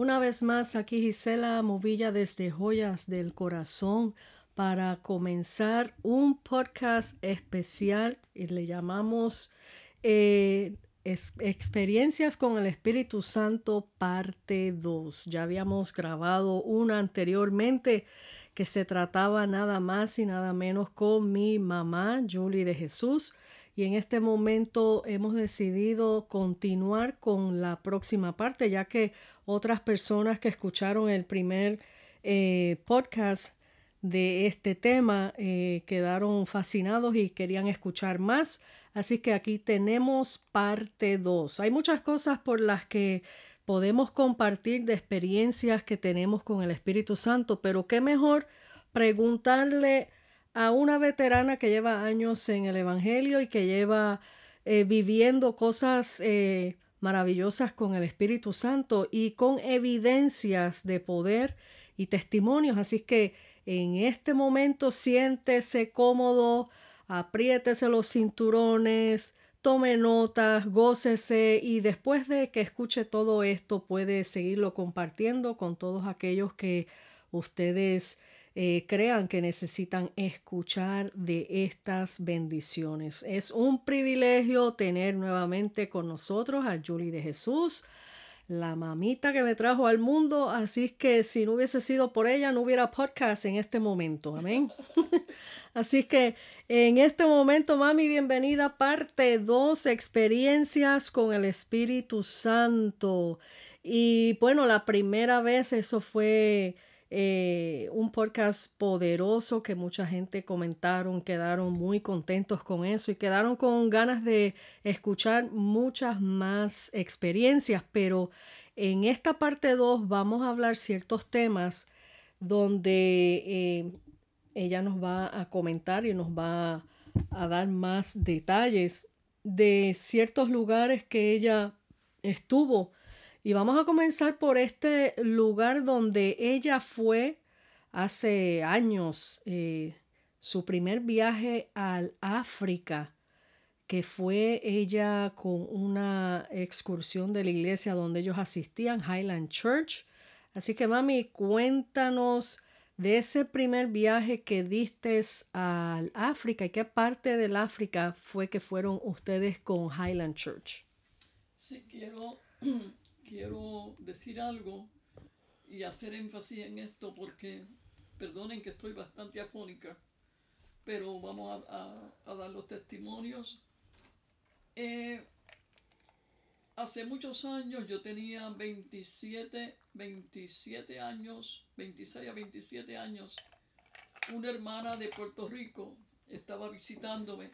Una vez más, aquí Gisela Movilla desde Joyas del Corazón para comenzar un podcast especial y le llamamos eh, Experiencias con el Espíritu Santo parte 2. Ya habíamos grabado una anteriormente que se trataba nada más y nada menos con mi mamá, Julie de Jesús. Y en este momento hemos decidido continuar con la próxima parte, ya que otras personas que escucharon el primer eh, podcast de este tema eh, quedaron fascinados y querían escuchar más. Así que aquí tenemos parte 2. Hay muchas cosas por las que podemos compartir de experiencias que tenemos con el Espíritu Santo, pero qué mejor preguntarle a una veterana que lleva años en el Evangelio y que lleva eh, viviendo cosas eh, maravillosas con el Espíritu Santo y con evidencias de poder y testimonios. Así que en este momento siéntese cómodo, apriétese los cinturones, tome notas, gócese y después de que escuche todo esto puede seguirlo compartiendo con todos aquellos que ustedes eh, crean que necesitan escuchar de estas bendiciones. Es un privilegio tener nuevamente con nosotros a Julie de Jesús la mamita que me trajo al mundo, así que si no hubiese sido por ella, no hubiera podcast en este momento, amén. así que en este momento, mami, bienvenida, parte 2, experiencias con el Espíritu Santo. Y bueno, la primera vez eso fue eh, un podcast poderoso que mucha gente comentaron, quedaron muy contentos con eso y quedaron con ganas de escuchar muchas más experiencias, pero en esta parte 2 vamos a hablar ciertos temas donde eh, ella nos va a comentar y nos va a dar más detalles de ciertos lugares que ella estuvo y vamos a comenzar por este lugar donde ella fue hace años, eh, su primer viaje al África, que fue ella con una excursión de la iglesia donde ellos asistían, Highland Church. Así que mami, cuéntanos de ese primer viaje que diste al África y qué parte del África fue que fueron ustedes con Highland Church. Sí, quiero quiero decir algo y hacer énfasis en esto porque, perdonen que estoy bastante afónica, pero vamos a, dar los testimonios. Eh, hace muchos años, yo tenía 27, 27 años, 26 a 27 años, una hermana de Puerto Rico estaba visitándome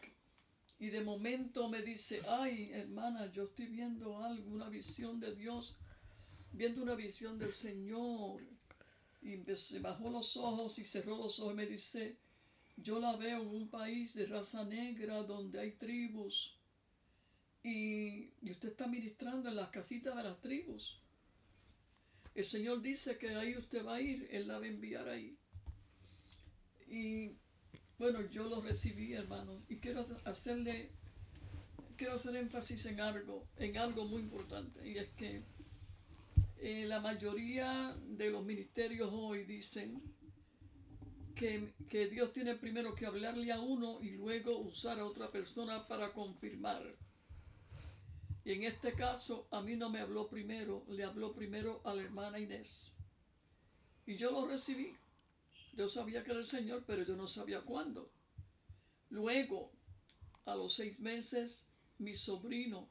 y de momento me dice, ay hermana, yo estoy viendo algo, una visión de Dios, viendo una visión del Señor. Y se bajó los ojos y cerró los ojos y me dice, yo la veo en un país de raza negra donde hay tribus. Y, y usted está ministrando en las casitas de las tribus. El Señor dice que ahí usted va a ir, Él la va a enviar ahí. Y bueno, yo lo recibí, hermano, y quiero hacerle, quiero hacer énfasis en algo, en algo muy importante, y es que eh, la mayoría de los ministerios hoy dicen que, que Dios tiene primero que hablarle a uno y luego usar a otra persona para confirmar. Y en este caso, a mí no me habló primero, le habló primero a la hermana Inés. Y yo lo recibí. Yo sabía que era el Señor, pero yo no sabía cuándo. Luego, a los seis meses, mi sobrino,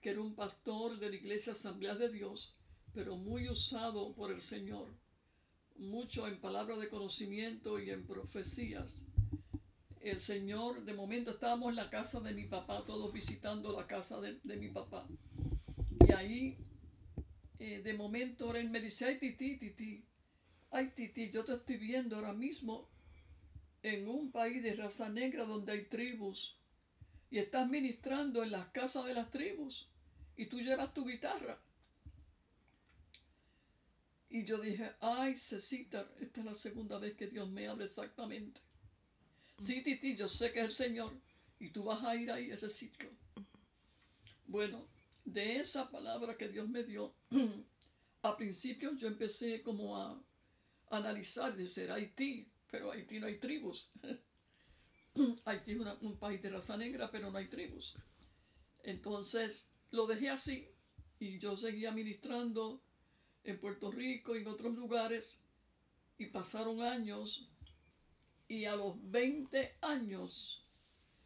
que era un pastor de la iglesia Asamblea de Dios, pero muy usado por el Señor, mucho en palabras de conocimiento y en profecías. El Señor, de momento estábamos en la casa de mi papá, todos visitando la casa de, mi papá. Y ahí, eh, de momento, él me dice, ay, titi, titi, Ay, Titi, yo te estoy viendo ahora mismo en un país de raza negra donde hay tribus y estás ministrando en las casas de las tribus y tú llevas tu guitarra. Y yo dije, ay, Cecita, esta es la segunda vez que Dios me habla exactamente. Sí, Titi, yo sé que es el Señor y tú vas a ir ahí a ese sitio. Bueno, de esa palabra que Dios me dio, a principio yo empecé como a analizar de ser Haití, pero Haití no hay tribus. Haití es un país de raza negra, pero no hay tribus. Entonces lo dejé así y yo seguía ministrando en Puerto Rico y en otros lugares y pasaron años y a los 20 años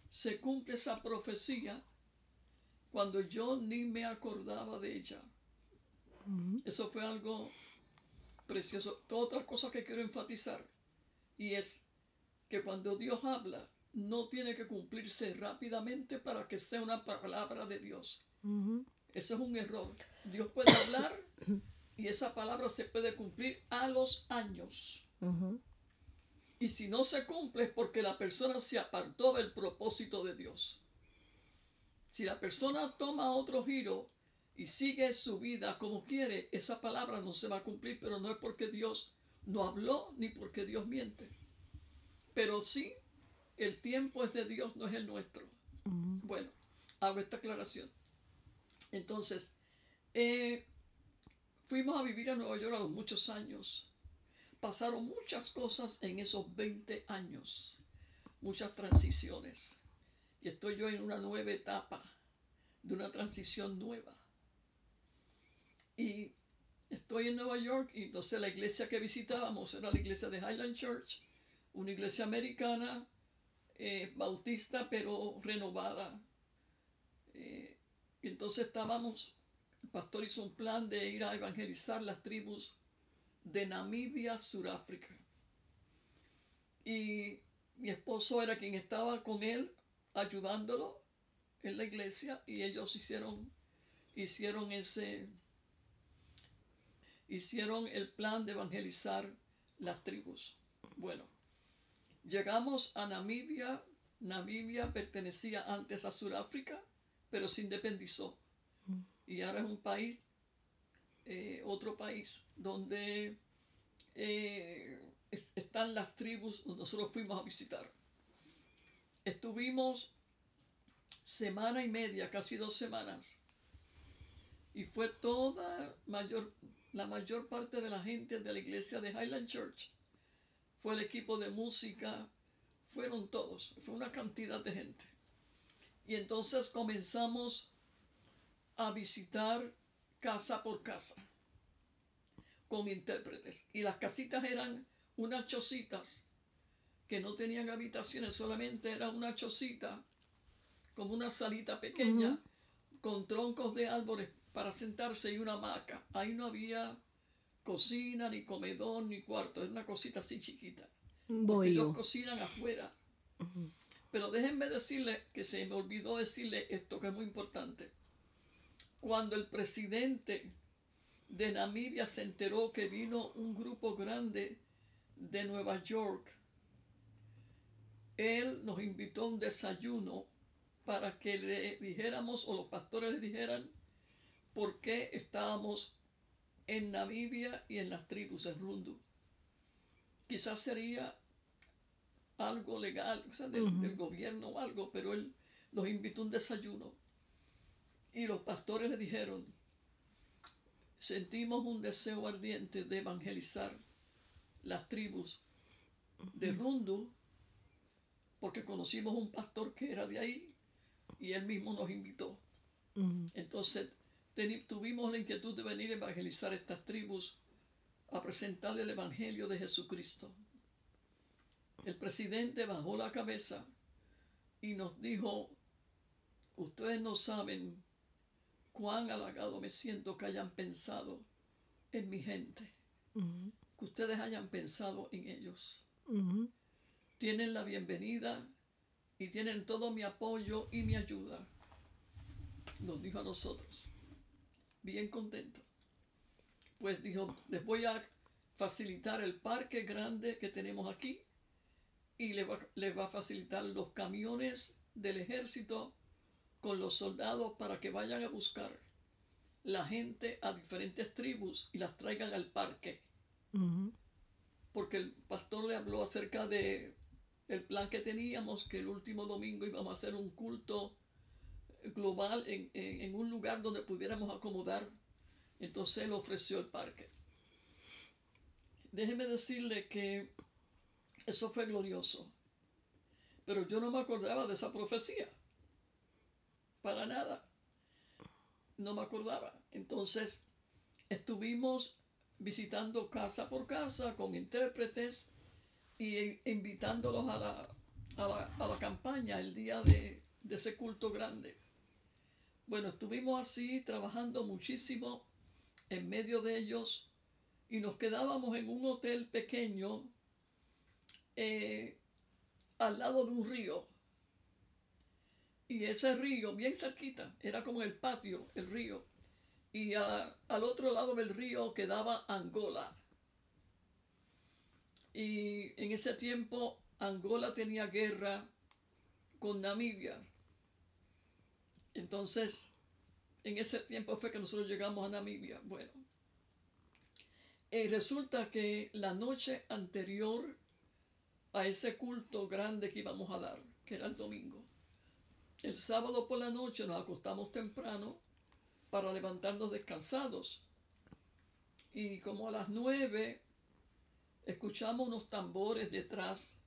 se cumple esa profecía cuando yo ni me acordaba de ella. Eso fue algo precioso. Otra cosa que quiero enfatizar y es que cuando Dios habla, no tiene que cumplirse rápidamente para que sea una palabra de Dios. Eso es un error. Dios puede hablar y esa palabra se puede cumplir a los años. Y si no se cumple es porque la persona se apartó del propósito de Dios. Si la persona toma otro giro y sigue su vida como quiere, esa palabra no se va a cumplir, pero no es porque Dios no habló ni porque Dios miente. Pero sí, el tiempo es de Dios, no es el nuestro. Bueno, hago esta aclaración. Entonces, eh, fuimos a vivir a Nueva York a los muchos años. Pasaron muchas cosas en esos 20 años, muchas transiciones. Y estoy yo en una nueva etapa, de una transición nueva. Y estoy en Nueva York y entonces la iglesia que visitábamos era la iglesia de Highland Church, una iglesia americana, eh, bautista, pero renovada. Eh, entonces estábamos, el pastor hizo un plan de ir a evangelizar las tribus de Namibia, Sudáfrica. Y mi esposo era quien estaba con él ayudándolo en la iglesia y ellos hicieron, hicieron ese, hicieron el plan de evangelizar las tribus. Bueno, llegamos a Namibia. Namibia pertenecía antes a Sudáfrica, pero se independizó. Y ahora es un país, eh, otro país, donde eh, están las tribus donde nosotros fuimos a visitar. Estuvimos semana y media, casi dos semanas. Y fue toda mayor, la mayor parte de la gente de la iglesia de Highland Church. Fue el equipo de música, fueron todos, fue una cantidad de gente. Y entonces comenzamos a visitar casa por casa con intérpretes. Y las casitas eran unas chocitas que no tenían habitaciones, solamente era una chocita, como una salita pequeña, con troncos de árboles para sentarse y una hamaca. Ahí no había cocina, ni comedor, ni cuarto, es una cosita así chiquita. Ellos cocinan afuera. Pero déjenme decirle que se me olvidó decirle esto que es muy importante. Cuando el presidente de Namibia se enteró que vino un grupo grande de Nueva York, él nos invitó a un desayuno para que le dijéramos o los pastores le dijeran por qué estábamos en Namibia y en las tribus de Rundu. Quizás sería algo legal, o sea, del, del gobierno o algo, pero él los invitó a un desayuno. Y los pastores le dijeron, sentimos un deseo ardiente de evangelizar las tribus de Rundu, porque conocimos un pastor que era de ahí y él mismo nos invitó. Entonces tuvimos la inquietud de venir a evangelizar estas tribus, a presentarle el Evangelio de Jesucristo. El presidente bajó la cabeza y nos dijo, ustedes no saben cuán halagado me siento que hayan pensado en mi gente, que ustedes hayan pensado en ellos. Tienen la bienvenida y tienen todo mi apoyo y mi ayuda. Nos dijo a nosotros, bien contento. Pues dijo, les voy a facilitar el parque grande que tenemos aquí y les va, les va a facilitar los camiones del ejército con los soldados para que vayan a buscar la gente a diferentes tribus y las traigan al parque. Porque el pastor le habló acerca de el plan que teníamos, que el último domingo íbamos a hacer un culto global en, un lugar donde pudiéramos acomodar Entonces él ofreció el parque. Déjeme decirle que eso fue glorioso. Pero yo no me acordaba de esa profecía. Para nada. No me acordaba. Entonces estuvimos visitando casa por casa con intérpretes y invitándolos a la, a la, campaña el día de ese culto grande. Bueno, estuvimos así trabajando muchísimo en medio de ellos y nos quedábamos en un hotel pequeño eh, al lado de un río. Y ese río, bien cerquita, era como el patio, el río. Y al otro lado del río quedaba Angola. Y en ese tiempo Angola tenía guerra con Namibia. Entonces, en ese tiempo fue que nosotros llegamos a Namibia. Bueno, y resulta que la noche anterior a ese culto grande que íbamos a dar, que era el domingo, el sábado por la noche nos acostamos temprano para levantarnos descansados. Y como a las nueve escuchamos unos tambores detrás,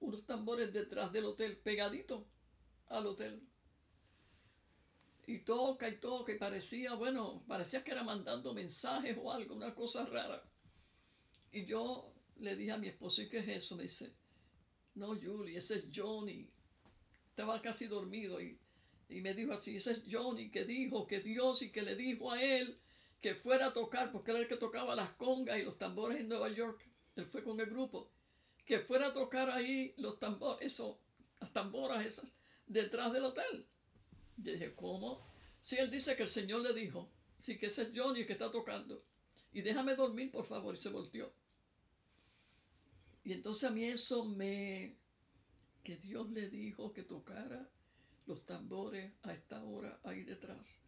unos tambores detrás del hotel, pegadito al hotel y toca y toca y parecía, bueno, parecía que era mandando mensajes o algo, una cosa rara. Y yo le dije a mi esposo, ¿y qué es eso? Me dice, no, Julie, ese es Johnny. Estaba casi dormido y, y me dijo así, ese es Johnny que dijo que Dios y que le dijo a él que fuera a tocar, porque era el que tocaba las congas y los tambores en Nueva York. Él fue con el grupo. Que fuera a tocar ahí los tambores, eso, las tamboras esas, detrás del hotel. Yo dije, ¿cómo? Si él dice que el Señor le dijo, sí, que ese es Johnny el que está tocando. Y déjame dormir, por favor. Y se volteó. Y entonces a mí eso me... que Dios le dijo que tocara los tambores a esta hora ahí detrás.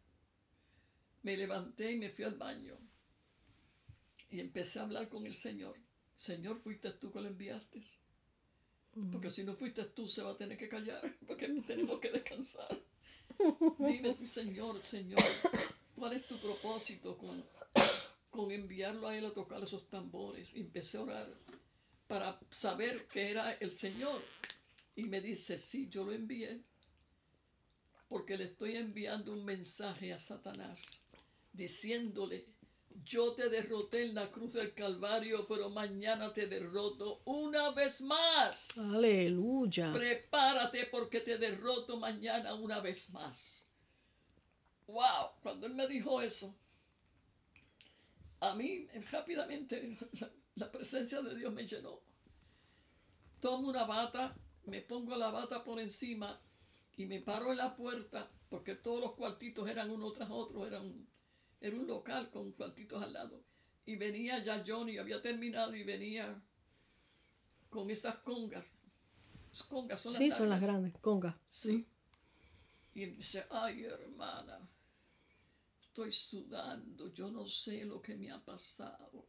Me levanté y me fui al baño. Y empecé a hablar con el Señor. Señor, fuiste tú que lo enviaste. Porque si no fuiste tú, se va a tener que callar, porque tenemos que descansar. Dime, Señor, Señor, ¿cuál es tu propósito con, con enviarlo a él a tocar esos tambores? Empecé a orar para saber que era el Señor. Y me dice, sí, yo lo envié porque le estoy enviando un mensaje a Satanás diciéndole yo te derroté en la cruz del Calvario, pero mañana te derroto una vez más. Aleluya. Prepárate porque te derroto mañana una vez más. Wow, cuando él me dijo eso, a mí rápidamente la, presencia de Dios me llenó. Tomo una bata, me pongo la bata por encima y me paro en la puerta porque todos los cuartitos eran uno tras otro, eran era un local con cuantitos al lado. Y venía ya Johnny, había terminado y venía con esas congas. congas son las Sí, son las grandes, congas. Sí. Y dice, ay hermana, estoy sudando, yo no sé lo que me ha pasado,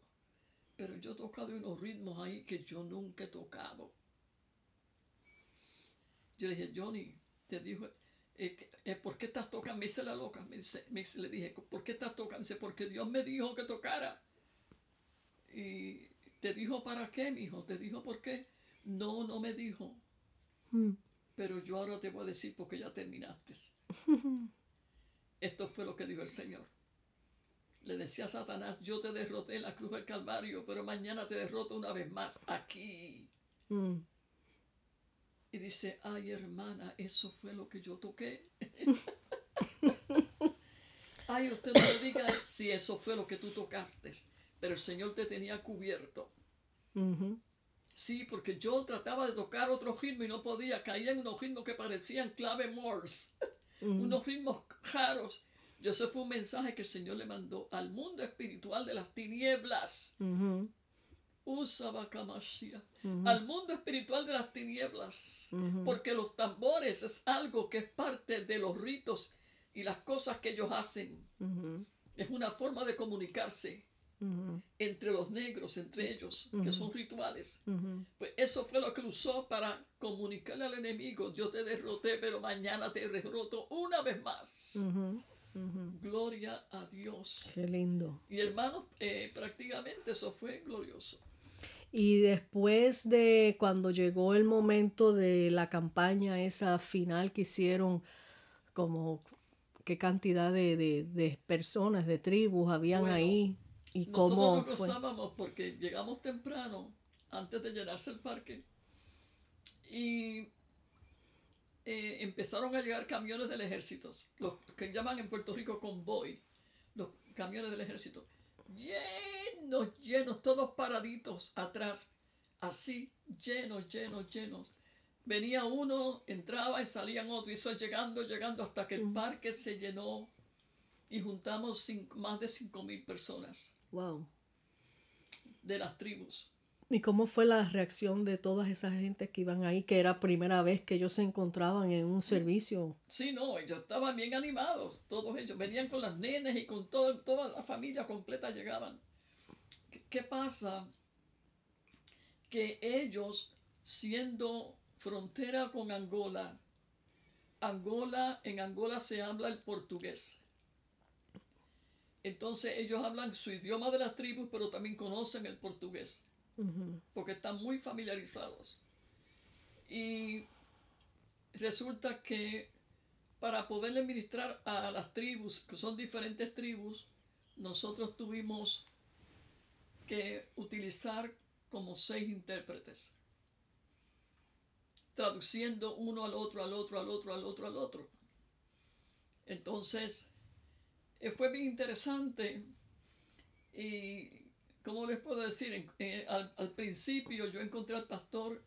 pero yo he tocado unos ritmos ahí que yo nunca he tocado. Yo le dije, Johnny, te dijo, eh, eh, ¿por qué estás tocando? Me dice la loca, me dice, me le dije, ¿por qué estás tocando? Dice, porque Dios me dijo que tocara. Y te dijo para qué, mi hijo, te dijo por qué. No, no me dijo. Hmm. Pero yo ahora te voy a decir porque ya terminaste. Esto fue lo que dijo el Señor. Le decía a Satanás, yo te derroté en la cruz del Calvario, pero mañana te derroto una vez más aquí. Hmm. Y dice, ay hermana, eso fue lo que yo toqué. ay, usted no me diga si eso fue lo que tú tocaste, pero el Señor te tenía cubierto. Sí, porque yo trataba de tocar otro ritmo y no podía, caía en unos ritmos que parecían clave Morse, unos ritmos raros. Y ese fue un mensaje que el Señor le mandó al mundo espiritual de las tinieblas al mundo espiritual de las tinieblas, porque los tambores es algo que es parte de los ritos y las cosas que ellos hacen. Es una forma de comunicarse entre los negros, entre ellos, que son rituales. Pues eso fue lo que usó para comunicarle al enemigo, yo te derroté, pero mañana te derroto una vez más. Gloria a Dios. Qué lindo. Y hermanos, eh, prácticamente eso fue glorioso. Y después de cuando llegó el momento de la campaña, esa final que hicieron, como qué cantidad de, personas, de tribus habían ahí. Y cómo nosotros gozábamos porque llegamos temprano, antes de llenarse el parque, y eh, empezaron a llegar camiones del ejército, los que llaman en Puerto Rico convoy, los camiones del ejército, llenos, llenos, todos paraditos atrás, así, llenos, llenos, llenos. Venía uno, entraba y salían otros, y eso llegando, llegando hasta que el mm. parque se llenó y juntamos más de cinco mil personas. Wow. De las tribus. ¿Y cómo fue la reacción de todas esas gentes que iban ahí, que era primera vez que ellos se encontraban en un servicio? Sí, no, ellos estaban bien animados, todos ellos. Venían con las nenes y con todo, toda la familia completa llegaban. ¿Qué, pasa? Que ellos, siendo frontera con Angola, Angola, en Angola se habla el portugués. Entonces ellos hablan su idioma de las tribus, pero también conocen el portugués porque están muy familiarizados. Y resulta que para poderle ministrar a las tribus, que son diferentes tribus, nosotros tuvimos que utilizar como seis intérpretes, traduciendo uno al otro, al otro, al otro, al otro, al otro. Entonces, eh, fue bien interesante y ¿cómo les puedo decir? al, principio yo encontré al pastor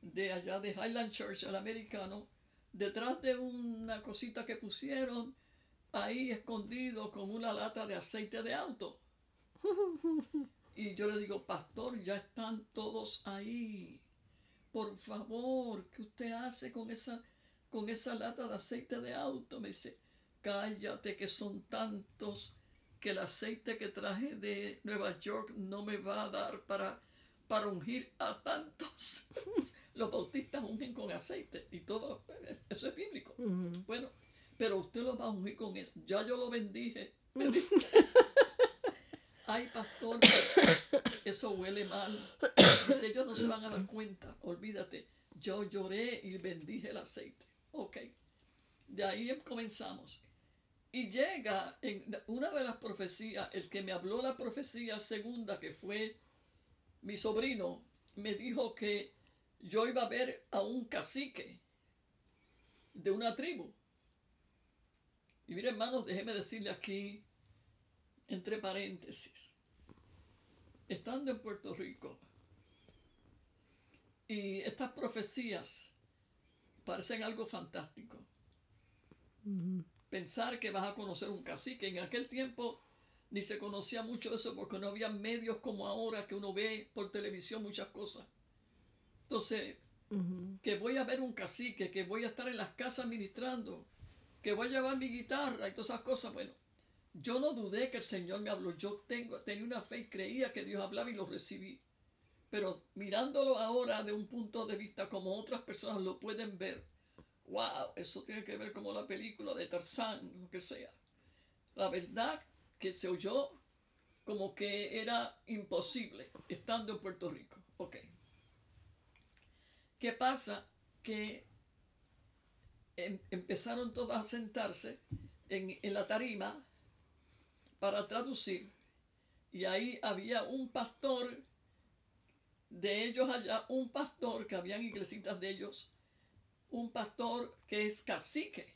de allá de Highland Church, al americano, detrás de una cosita que pusieron ahí escondido con una lata de aceite de auto. Y yo le digo, pastor, ya están todos ahí. Por favor, ¿qué usted hace con esa, con esa lata de aceite de auto? Me dice, cállate que son tantos que el aceite que traje de Nueva York no me va a dar para, para ungir a tantos. Los bautistas ungen con aceite y todo, eso es bíblico. Bueno, pero usted lo va a ungir con eso. Ya yo lo bendije. Ay, pastor, eso huele mal. Dice, ellos no se van a dar cuenta. Olvídate. Yo lloré y bendije el aceite. Ok. De ahí comenzamos. Y llega en una de las profecías, el que me habló la profecía segunda, que fue mi sobrino, me dijo que yo iba a ver a un cacique de una tribu. Y mire, hermanos, déjeme decirle aquí, entre paréntesis, estando en Puerto Rico, y estas profecías parecen algo fantástico pensar que vas a conocer un cacique. En aquel tiempo ni se conocía mucho eso porque no había medios como ahora que uno ve por televisión muchas cosas. Entonces, que voy a ver un cacique, que voy a estar en las casas ministrando, que voy a llevar mi guitarra y todas esas cosas. Bueno, yo no dudé que el Señor me habló. Yo tengo, tenía una fe y creía que Dios hablaba y lo recibí. Pero mirándolo ahora de un punto de vista como otras personas lo pueden ver, wow, eso tiene que ver como la película de Tarzán, lo que sea. La verdad que se oyó como que era imposible estando en Puerto Rico. Ok. ¿Qué pasa? Que em, empezaron todos a sentarse en, en la tarima para traducir y ahí había un pastor de ellos allá, un pastor que habían iglesitas de ellos un pastor que es cacique.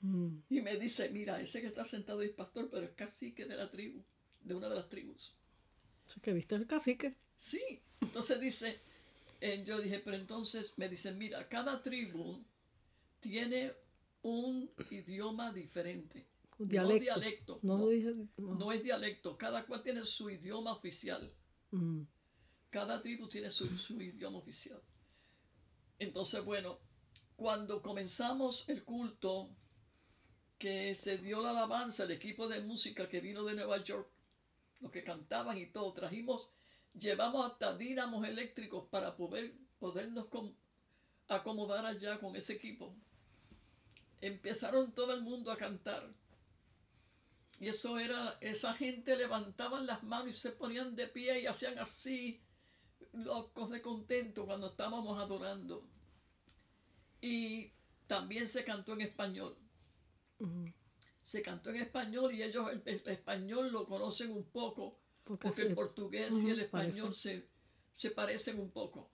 Mm. Y me dice, mira, ese que está sentado es pastor, pero es cacique de la tribu, de una de las tribus. ¿Que viste el cacique? Sí. Entonces dice, eh, yo dije, pero entonces me dice, mira, cada tribu tiene un idioma diferente. Un dialecto. No dialecto. No, es dialecto. Cada cual tiene su idioma oficial. Mm. Cada tribu tiene su, su idioma oficial. Entonces, bueno, cuando comenzamos el culto, que se dio la alabanza, el equipo de música que vino de Nueva York, los que cantaban y todo, trajimos, llevamos hasta dínamos eléctricos para poder podernos acomodar allá con ese equipo. Empezaron todo el mundo a cantar Y eso era, esa gente levantaban las manos y se ponían de pie y hacían así, locos de contento cuando estábamos adorando. Y también se cantó en español. Se cantó en español y ellos el, español lo conocen un poco, porque, el portugués y el español se, se parecen un poco.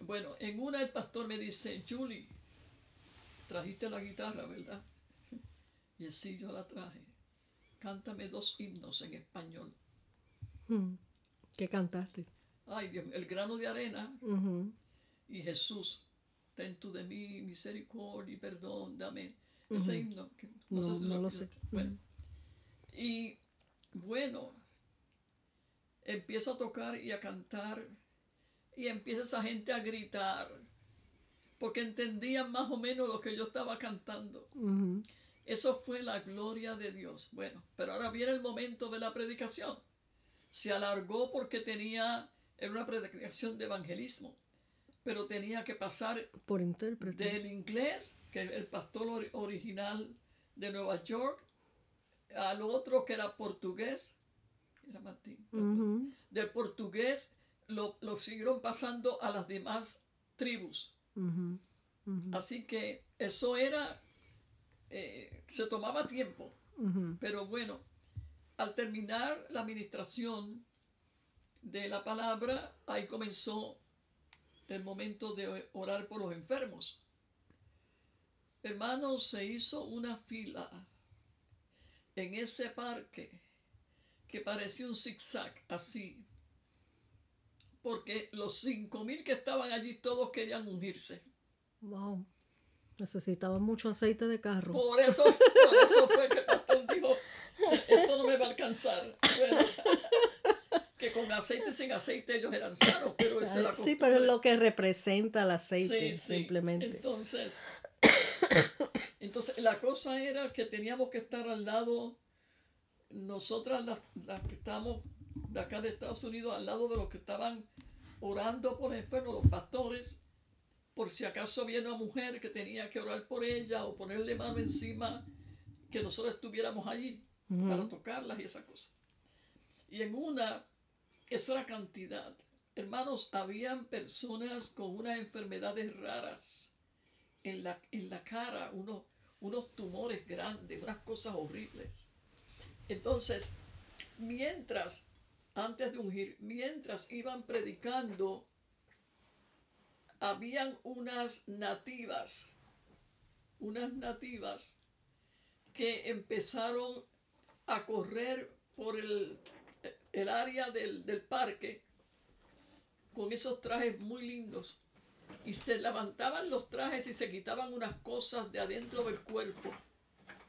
Bueno, en una el pastor me dice, Julie, trajiste la guitarra, ¿verdad? Y sí, yo la traje. Cántame dos himnos en español. ¿Qué cantaste? Ay, Dios, el grano de arena y Jesús, ten tú de mí misericordia y perdón, dame. Ese himno, no, sé no lo sé. Bueno, y bueno, empiezo a tocar y a cantar y empieza esa gente a gritar porque entendían más o menos lo que yo estaba cantando. Eso fue la gloria de Dios. Bueno, pero ahora viene el momento de la predicación. Se alargó porque tenía, era una predicación de evangelismo, pero tenía que pasar por intérprete. del inglés, que el pastor original de Nueva York, al otro que era portugués, era Martín, del portugués lo, lo, siguieron pasando a las demás tribus. Así que eso era eh, se tomaba tiempo. Pero bueno, al terminar la administración de la palabra, ahí comenzó el momento de orar por los enfermos. Hermanos, se hizo una fila en ese parque que parecía un zigzag así, porque los cinco mil que estaban allí todos querían ungirse. Wow. Necesitaba mucho aceite de carro. Por eso, por eso fue que el pastor dijo, esto no me va a alcanzar. que con aceite sin aceite ellos eran sanos, pero esa es la Sí, pero es lo que representa el aceite, simplemente. Entonces, entonces, la cosa era que teníamos que estar al lado, nosotras las, las que estamos de acá de Estados Unidos, al lado de los que estaban orando por enfermos, los pastores, por si acaso había una mujer que tenía que orar por ella o ponerle mano encima, que nosotros estuviéramos allí para tocarlas y esas cosas. Y en una, eso era cantidad. Hermanos, habían personas con unas enfermedades raras en la, en la cara, unos, unos tumores grandes, unas cosas horribles. Entonces, mientras, antes de ungir, mientras iban predicando, habían unas nativas, unas nativas que empezaron a correr por el, el área del, parque con esos trajes muy lindos y se levantaban los trajes y se quitaban unas cosas de adentro del cuerpo.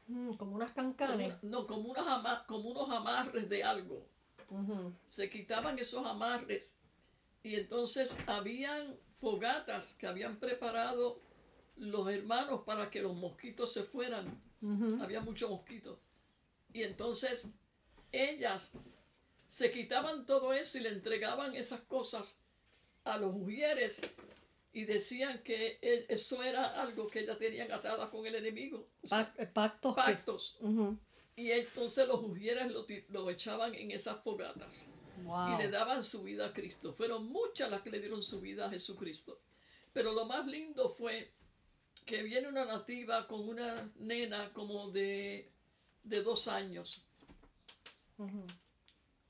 Mm, como unas cancanes. no, como, unas como unos amarres de algo. Se quitaban esos amarres y entonces habían fogatas que habían preparado los hermanos para que los mosquitos se fueran. Había muchos mosquitos. Y entonces ellas se quitaban todo eso y le entregaban esas cosas a los mujeres y decían que e, eso era algo que ellas tenían atada con el enemigo. Pactos. Pactos. Y entonces los mujeres lo, lo echaban en esas fogatas y le daban su vida a Cristo. Fueron muchas las que le dieron su vida a Jesucristo. Pero lo más lindo fue que viene una nativa con una nena como de, dos años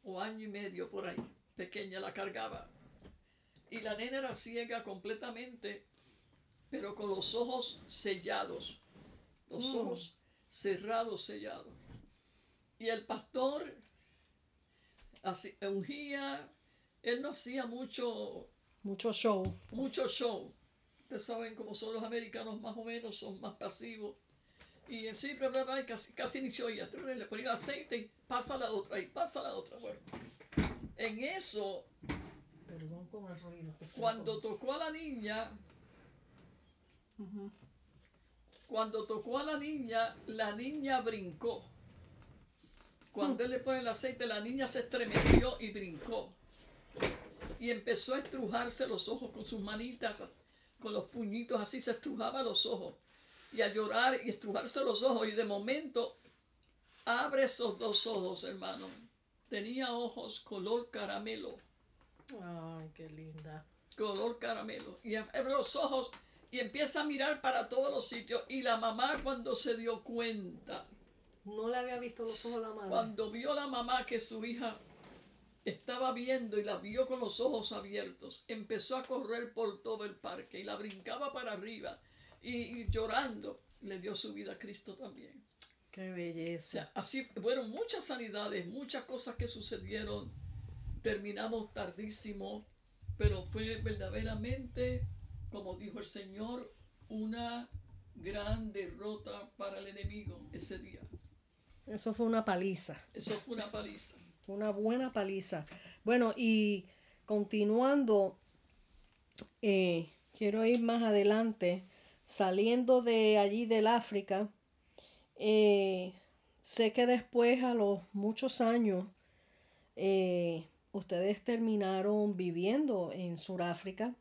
o año y medio por ahí, pequeña, la cargaba. Y la nena era ciega completamente, pero con los ojos sellados, los mm. ojos cerrados, sellados. Y el pastor así, ungía, él no hacía mucho... Mucho show. Mucho show. Ustedes saben cómo son los americanos más o menos, son más pasivos. Y él siempre hablaba casi, casi ni se oía. Le ponía aceite y pasa la otra y pasa la otra. Bueno, en eso, Perdón con el ruido. Cuando tocó a la niña, cuando tocó a la niña, la niña brincó. Cuando él le pone el aceite, la niña se estremeció y brincó. Y empezó a estrujarse los ojos con sus manitas, con los puñitos, así se estrujaba los ojos. Y a llorar y estrujarse los ojos. Y de momento Abre esos dos ojos, hermano. Tenía ojos color caramelo. Ay, qué linda. Color caramelo. Y abre los ojos y empieza a mirar para todos los sitios. Y la mamá cuando se dio cuenta, No le había visto los ojos a la madre. cuando vio la mamá que su hija estaba viendo y la vio con los ojos abiertos, empezó a correr por todo el parque y la brincaba para arriba y, y llorando le dio su vida a Cristo también. Qué O belleza. sea, así fueron muchas sanidades, muchas cosas que sucedieron. Terminamos tardísimo, pero fue verdaderamente, como dijo el Señor, una gran derrota para el enemigo ese día. Eso fue una paliza. Eso fue una paliza. Una buena paliza. Bueno, y continuando, eh, quiero ir más adelante, saliendo de allí del África. eh, sé que después, a los muchos años, eh, ustedes terminaron viviendo en Sudáfrica.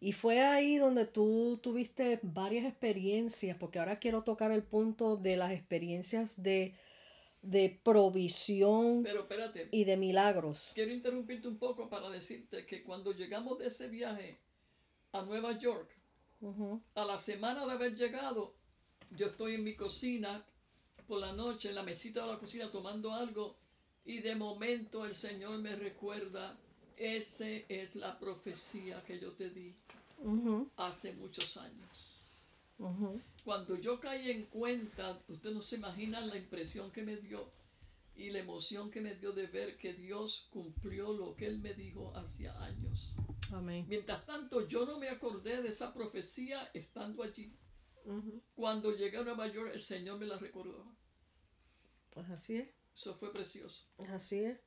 Y fue ahí donde tú tuviste varias experiencias, porque ahora quiero tocar el punto de las experiencias de, de provisión Pero espérate, y de milagros. quiero interrumpirte un poco para decirte que cuando llegamos de ese viaje a Nueva York, A la semana de haber llegado, yo estoy en mi cocina por la noche, en la mesita de la cocina tomando algo y de momento el Señor me recuerda, esa es la profecía que yo te di hace muchos años. Cuando yo caí en cuenta, usted no se imagina la impresión que me dio y la emoción que me dio de ver que Dios cumplió lo que Él me dijo hacía años. Amén. Mientras tanto, yo no me acordé de esa profecía estando allí. Cuando llegué a Nueva York, el Señor me la recordó. Pues así es, Eso fue precioso. así es.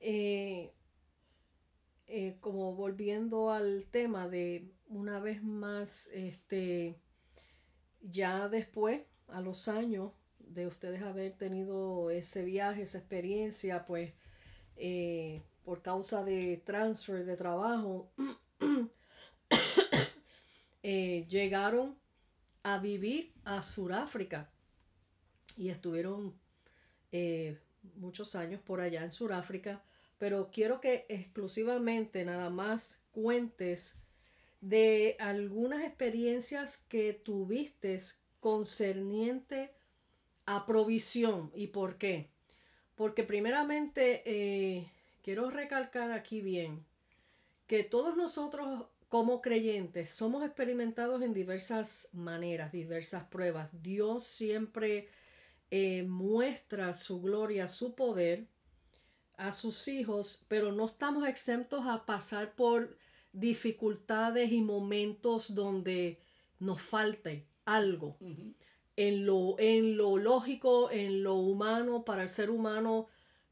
Eh, eh, como volviendo al tema de una vez más, este, ya después, a los años de ustedes haber tenido ese viaje, esa experiencia, pues eh, por causa de transfer de trabajo, eh, llegaron a vivir a Sudáfrica y estuvieron eh, muchos años por allá en Sudáfrica, pero quiero que exclusivamente nada más cuentes de algunas experiencias que tuviste concerniente a provisión y por qué. Porque primeramente eh, quiero recalcar aquí bien que todos nosotros como creyentes somos experimentados en diversas maneras, diversas pruebas. Dios siempre eh, muestra su gloria, su poder a sus hijos, pero no estamos exentos a pasar por dificultades y momentos donde nos falte algo en lo, en lo lógico, en lo humano, para el ser humano,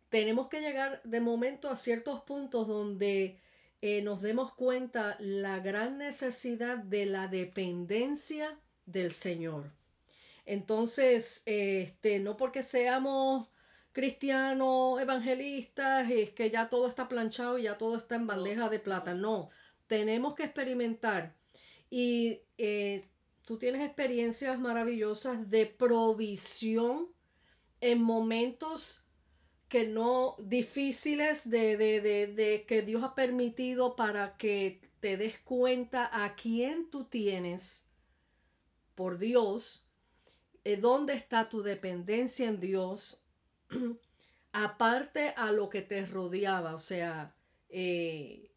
tenemos que llegar de momento a ciertos puntos donde eh, nos demos cuenta la gran necesidad de la dependencia del Señor. Entonces, este, no porque seamos cristianos, evangelistas, es que ya todo está planchado y ya todo está en bandeja de plata. No, tenemos que experimentar. Y eh, tú tienes experiencias maravillosas de provisión en momentos que no difíciles de, de, de, de que Dios ha permitido para que te des cuenta a quién tú tienes por Dios, eh, dónde está tu dependencia en Dios, aparte a lo que te rodeaba, o sea, eh,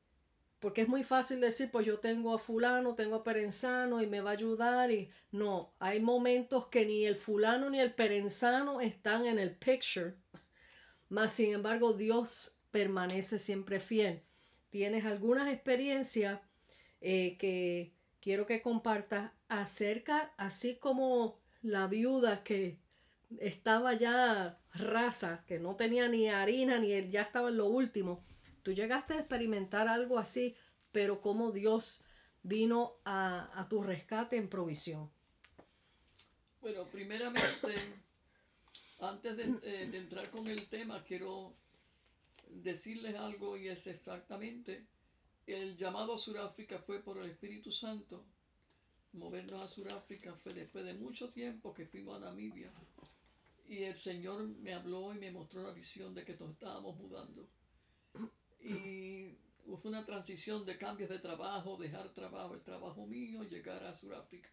porque es muy fácil decir, pues yo tengo a fulano, tengo a perenzano y me va a ayudar y no, hay momentos que ni el fulano ni el perenzano están en el picture, mas sin embargo Dios permanece siempre fiel. Tienes algunas experiencias eh, que quiero que compartas acerca, así como la viuda que estaba ya rasa, que no tenía ni harina ni ya estaba en lo último. Tú llegaste a experimentar algo así, pero como Dios vino a, a tu rescate en provisión. Bueno, primeramente, antes de, eh, de entrar con el tema, quiero decirles algo y es exactamente, el llamado a Sudáfrica fue por el Espíritu Santo. Movernos a Sudáfrica fue después de mucho tiempo que fuimos a Namibia. Y el Señor me habló y me mostró una visión de que nos estábamos mudando. Y fue una transición de cambios de trabajo, dejar trabajo, el trabajo mío, llegar a Sudáfrica.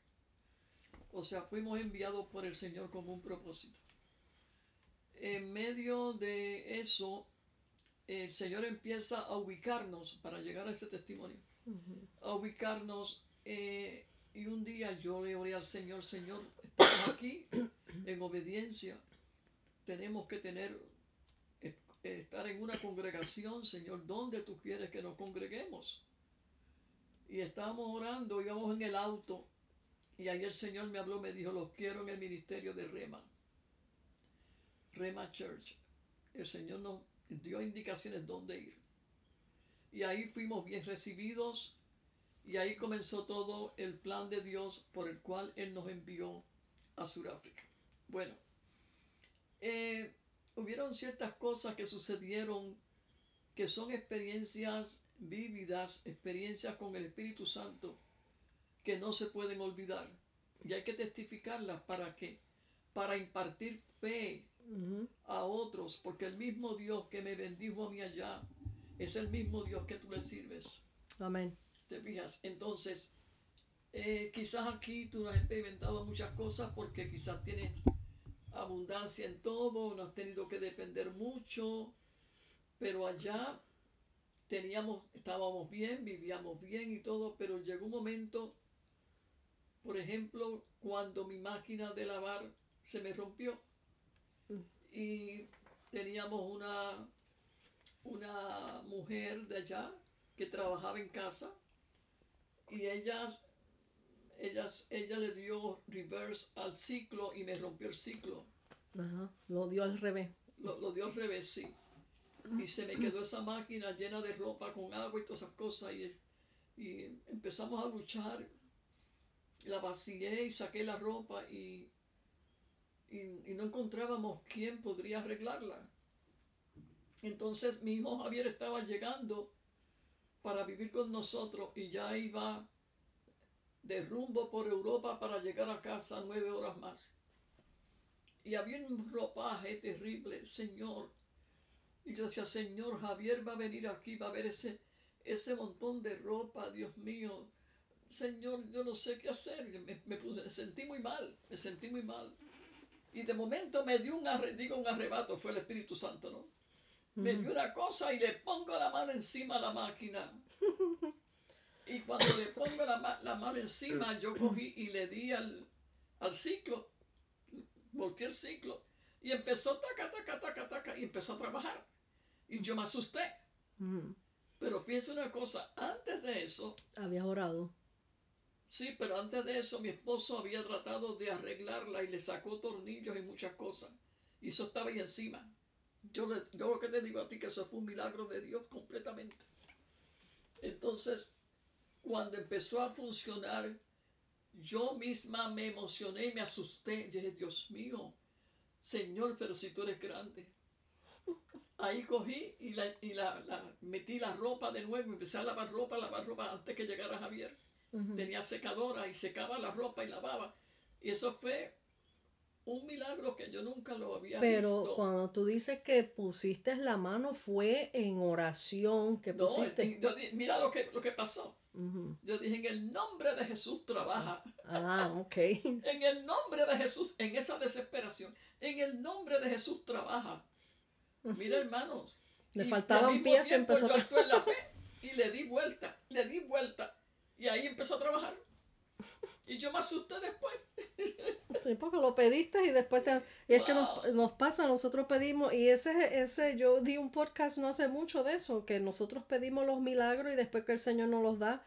O sea, fuimos enviados por el Señor con un propósito. En medio de eso, el Señor empieza a ubicarnos para llegar a ese testimonio. A ubicarnos. Eh, y un día yo le oré al Señor, Señor, estamos aquí en obediencia. Tenemos que tener, eh, estar en una congregación, Señor, donde tú quieres que nos congreguemos. Y estábamos orando, íbamos en el auto y ahí el Señor me habló, me dijo, los quiero en el ministerio de Rema. Rema Church. El Señor nos dio indicaciones dónde ir. Y ahí fuimos bien recibidos y ahí comenzó todo el plan de Dios por el cual Él nos envió a Sudáfrica. Bueno, eh, hubieron ciertas cosas que sucedieron que son experiencias vívidas, experiencias con el Espíritu Santo que no se pueden olvidar. Y hay que testificarlas para qué? Para impartir fe a otros, porque el mismo Dios que me bendijo a mí allá es el mismo Dios que tú le sirves. Amén. ¿Te fijas? Entonces, eh, quizás aquí tú no has experimentado muchas cosas porque quizás tienes abundancia en todo, no has tenido que depender mucho, pero allá teníamos, estábamos bien, vivíamos bien y todo, pero llegó un momento por ejemplo, cuando mi máquina de lavar se me rompió y teníamos una, una mujer de allá que trabajaba en casa y ellas, ellas, ella le dio reverse al ciclo y me rompió el ciclo. Ajá, lo dio al revés. Lo, dio al revés, sí. Y se me quedó esa máquina llena de ropa con agua y todas esas cosas y, y empezamos a luchar la vacié y saqué la ropa y, y, no encontrábamos quién podría arreglarla. Entonces mi hijo Javier estaba llegando para vivir con nosotros y ya iba de rumbo por Europa para llegar a casa nueve horas más. Y había un ropaje terrible, Señor. Y yo decía, Señor, Javier va a venir aquí, va a ver ese, ese montón de ropa, Dios mío. Señor, yo no sé qué hacer. Me, sentí muy mal, me sentí muy mal. Y de momento me dio un, digo un arrebato, fue el Espíritu Santo, ¿no? Me dio una cosa y le pongo la mano encima a la máquina. Y cuando le pongo la, la mano encima, yo cogí y le di al, al ciclo, volteé el ciclo, y empezó taca, taca, taca, taca, y empezó a trabajar. Y yo me asusté. Pero fíjense una cosa, antes de eso... Había orado. Sí, pero antes de eso mi esposo había tratado de arreglarla y le sacó tornillos y muchas cosas. Y eso estaba ahí encima. Yo, yo lo que te digo a ti que eso fue un milagro de Dios completamente. Entonces, cuando empezó a funcionar, yo misma me emocioné y me asusté. Yo dije, Dios mío, Señor, pero si tú eres grande. Ahí cogí y, la, y la, metí la ropa de nuevo, empecé a lavar ropa, lavar ropa antes que llegara Javier tenía secadora y secaba la ropa y lavaba. Y eso fue un milagro que yo nunca lo había visto. Pero cuando tú dices que pusiste la mano fue en oración que pusiste. mira lo que, lo que pasó. Yo dije, en el nombre de Jesús trabaja. Ah, ok. en el nombre de Jesús, en esa desesperación, en el nombre de Jesús trabaja. Mira, hermanos. Le faltaban pies y empezó yo actué en la fe y le di vuelta, le di vuelta y ahí empezó a trabajar. Y yo me asusté después. Sí, porque lo pediste y después te... Y es que nos, pasa, nosotros pedimos, y ese, ese, yo di un podcast no hace mucho de eso, que nosotros pedimos los milagros y después que el Señor nos los da,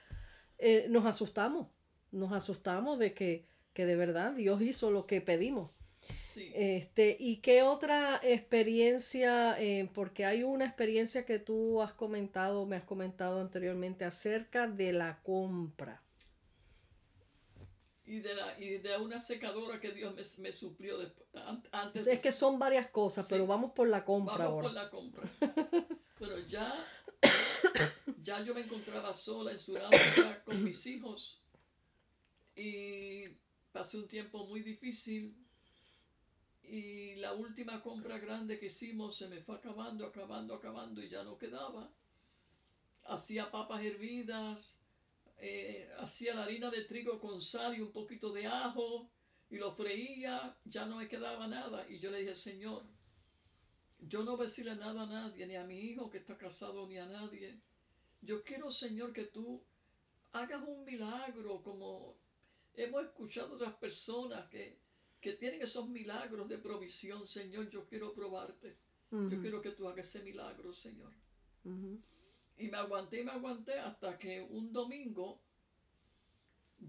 eh, nos asustamos. Nos asustamos de que, que de verdad Dios hizo lo que pedimos. Sí. Este, ¿Y qué otra experiencia? Eh, porque hay una experiencia que tú has comentado, me has comentado anteriormente acerca de la compra. Y de, la, y de una secadora que Dios me, me suplió antes. Es que son varias cosas, pero vamos por la compra vamos por la compra. pero ya, ya yo me encontraba sola en Sudáfrica con mis hijos. Y pasé un tiempo muy difícil y la última compra grande que hicimos se me fue acabando, acabando, acabando y ya no quedaba. Hacía papas hervidas, eh, hacía la harina de trigo con sal y un poquito de ajo y lo freía, ya no me quedaba nada. Y yo le dije, Señor, yo no voy a decirle nada a nadie, ni a mi hijo que está casado, ni a nadie. Yo quiero, Señor, que tú hagas un milagro como hemos escuchado otras personas que que tienen esos milagros de provisión, Señor, yo quiero probarte. Yo quiero que tú hagas ese milagro, Señor. Y me aguanté y me aguanté hasta que un domingo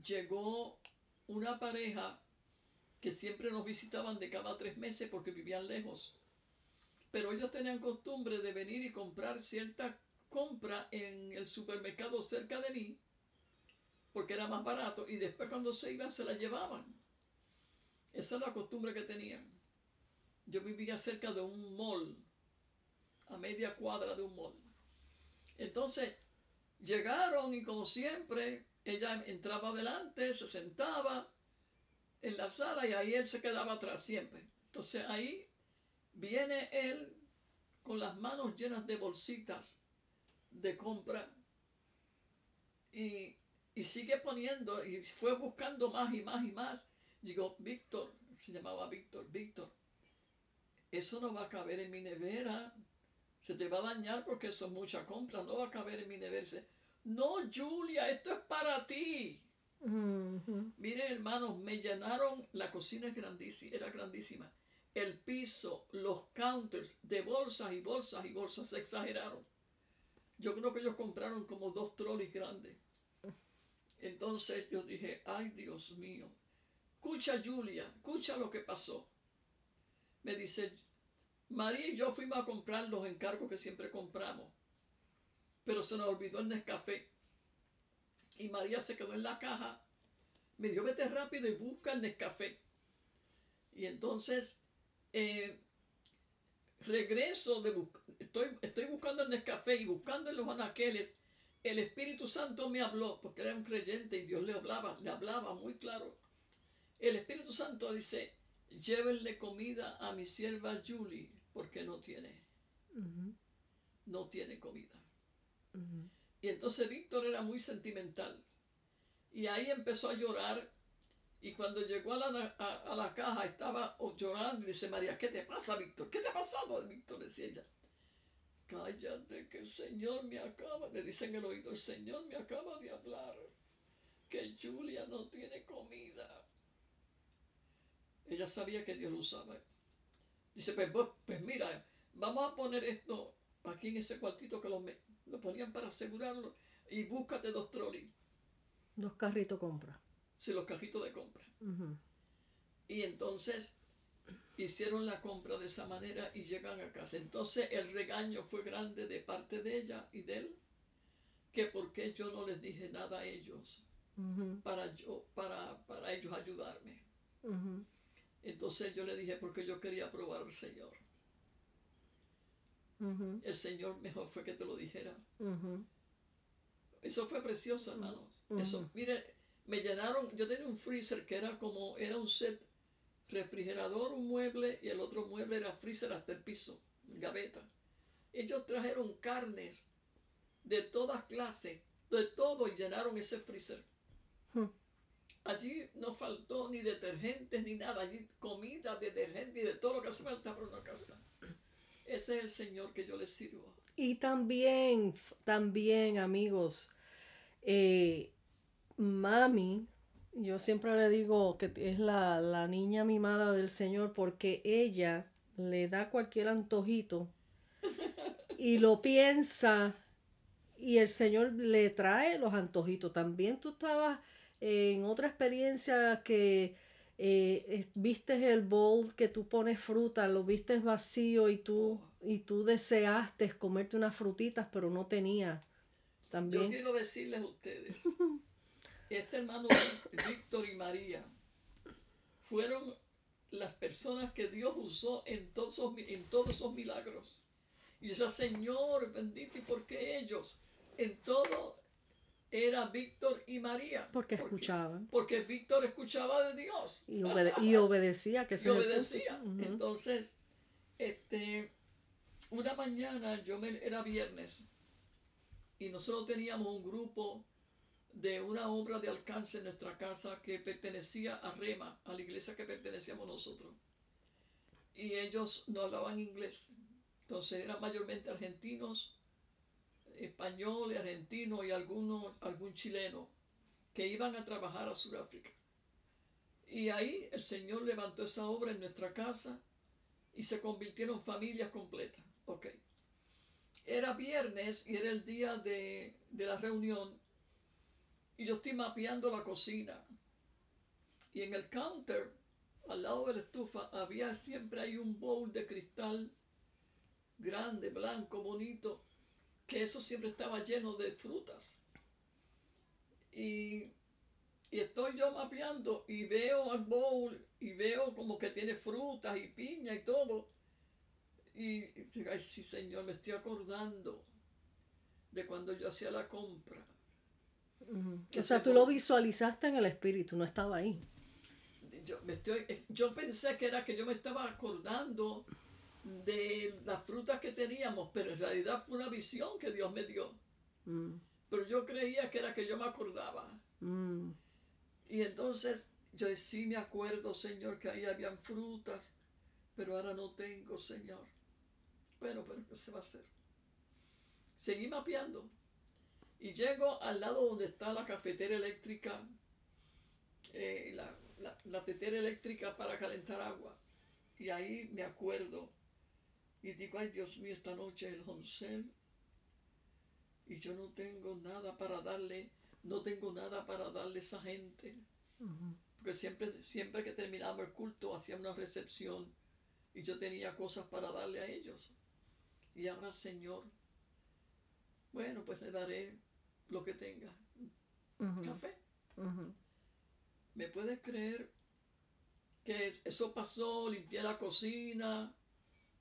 llegó una pareja que siempre nos visitaban de cada tres meses porque vivían lejos. Pero ellos tenían costumbre de venir y comprar cierta compra en el supermercado cerca de mí porque era más barato y después cuando se iban se la llevaban. Esa es la costumbre que tenían. Yo vivía cerca de un mall, a media cuadra de un mall. Entonces, llegaron y como siempre, ella entraba adelante, se sentaba en la sala y ahí él se quedaba atrás siempre. Entonces ahí viene él con las manos llenas de bolsitas de compra y, y sigue poniendo y fue buscando más y más y más Digo, Víctor, se llamaba Víctor, Víctor, eso no va a caber en mi nevera. Se te va a dañar porque eso es mucha compra, no va a caber en mi nevera. no, Julia, esto es para ti. Miren, hermanos, me llenaron, la cocina es grandísima, era grandísima. El piso, los counters de bolsas y bolsas y bolsas se exageraron. Yo creo que ellos compraron como dos trolleys grandes. Entonces yo dije, ay Dios mío, escucha Julia, escucha lo que pasó. Me dice, María y yo fuimos a comprar los encargos que siempre compramos, pero se nos olvidó el Nescafé. Y María se quedó en la caja, me dijo, vete rápido y busca el Nescafé. Y entonces, eh, regreso de buscar, estoy, estoy buscando el Nescafé y buscando en los anaqueles, el Espíritu Santo me habló, porque era un creyente y Dios le hablaba, le hablaba muy claro. El Espíritu Santo dice, llévenle comida a mi sierva Julie porque no tiene. No tiene comida. Y entonces Víctor era muy sentimental. Y ahí empezó a llorar. Y cuando llegó a la, a, la caja estaba llorando y dice, María, ¿qué te pasa, Víctor? ¿Qué te ha pasado? Víctor decía ella. Cállate, que el Señor me acaba, le dicen en el oído, el Señor me acaba de hablar que Julia no tiene comida. Ella sabía que Dios lo usaba. Dice, pues, pues, mira, vamos a poner esto aquí en ese cuartito que lo, lo ponían para asegurarlo y búscate dos trolleys. Dos carritos compra. Sí, los carritos de compra. Y entonces hicieron la compra de esa manera y llegan a casa. Entonces el regaño fue grande de parte de ella y de él, que porque yo no les dije nada a ellos para, yo, para, para ellos ayudarme. Entonces yo le dije, porque yo quería probar al Señor. El Señor mejor fue que te lo dijera. Eso fue precioso, hermanos. Eso, mire, me llenaron, yo tenía un freezer que era como, era un set refrigerador, un mueble, y el otro mueble era freezer hasta el piso, gaveta. Ellos trajeron carnes de todas clases, de todo, y llenaron ese freezer. Allí no faltó ni detergentes ni nada, allí comida, detergente y de todo lo que hace falta para una casa. Ese es el Señor que yo le sirvo. Y también, también amigos, eh, mami, yo siempre le digo que es la, la niña mimada del Señor porque ella le da cualquier antojito y lo piensa y el Señor le trae los antojitos. También tú estabas en otra experiencia que eh, viste el bowl que tú pones fruta, lo viste vacío y tú, y tú deseaste comerte unas frutitas, pero no tenía. También. Yo quiero decirles a ustedes, este hermano Víctor y María fueron las personas que Dios usó en todos, en todos esos milagros. Y esa Señor bendito, ¿y por qué ellos? En todo era Víctor y María. Porque escuchaban. Porque Víctor escuchaba de Dios. Y, y obedecía, que se obedecía. Entonces, este, una mañana, yo me, era viernes, y nosotros teníamos un grupo de una obra de alcance en nuestra casa que pertenecía a Rema, a la iglesia que pertenecíamos nosotros. Y ellos no hablaban inglés. Entonces eran mayormente argentinos, españoles, argentinos y algún chileno que iban a trabajar a Sudáfrica. Y ahí el Señor levantó esa obra en nuestra casa y se convirtieron familias completas. Ok. Era viernes y era el día de, de la reunión y yo estoy mapeando la cocina. Y en el counter, al lado de la estufa, había siempre hay un bowl de cristal grande, blanco, bonito, que eso siempre estaba lleno de frutas. Y, y estoy yo mapeando y veo el bowl y veo como que tiene frutas y piña y todo. Y, ay, sí, Señor, me estoy acordando de cuando yo hacía la compra. O sea, tú lo visualizaste en el espíritu, no estaba ahí. Yo, me estoy, yo pensé que era que yo me estaba acordando de las frutas que teníamos, pero en realidad fue una visión que Dios me dio. Mm. Pero yo creía que era que yo me acordaba. Mm. Y entonces yo sí me acuerdo, Señor, que ahí habían frutas, pero ahora no tengo, Señor. Bueno, pero ¿qué se va a hacer? Seguí mapeando. Y llego al lado donde está la cafetera eléctrica, eh, la, la, la tetera eléctrica para calentar agua. Y ahí me acuerdo y digo, ay Dios mío, esta noche es el Honcel y yo no tengo nada para darle, no tengo nada para darle a esa gente. Porque siempre, siempre que terminaba el culto hacía una recepción y yo tenía cosas para darle a ellos. Y ahora, Señor, bueno, pues le daré lo que tenga. Café. ¿Me puedes creer que eso pasó? Limpié la cocina,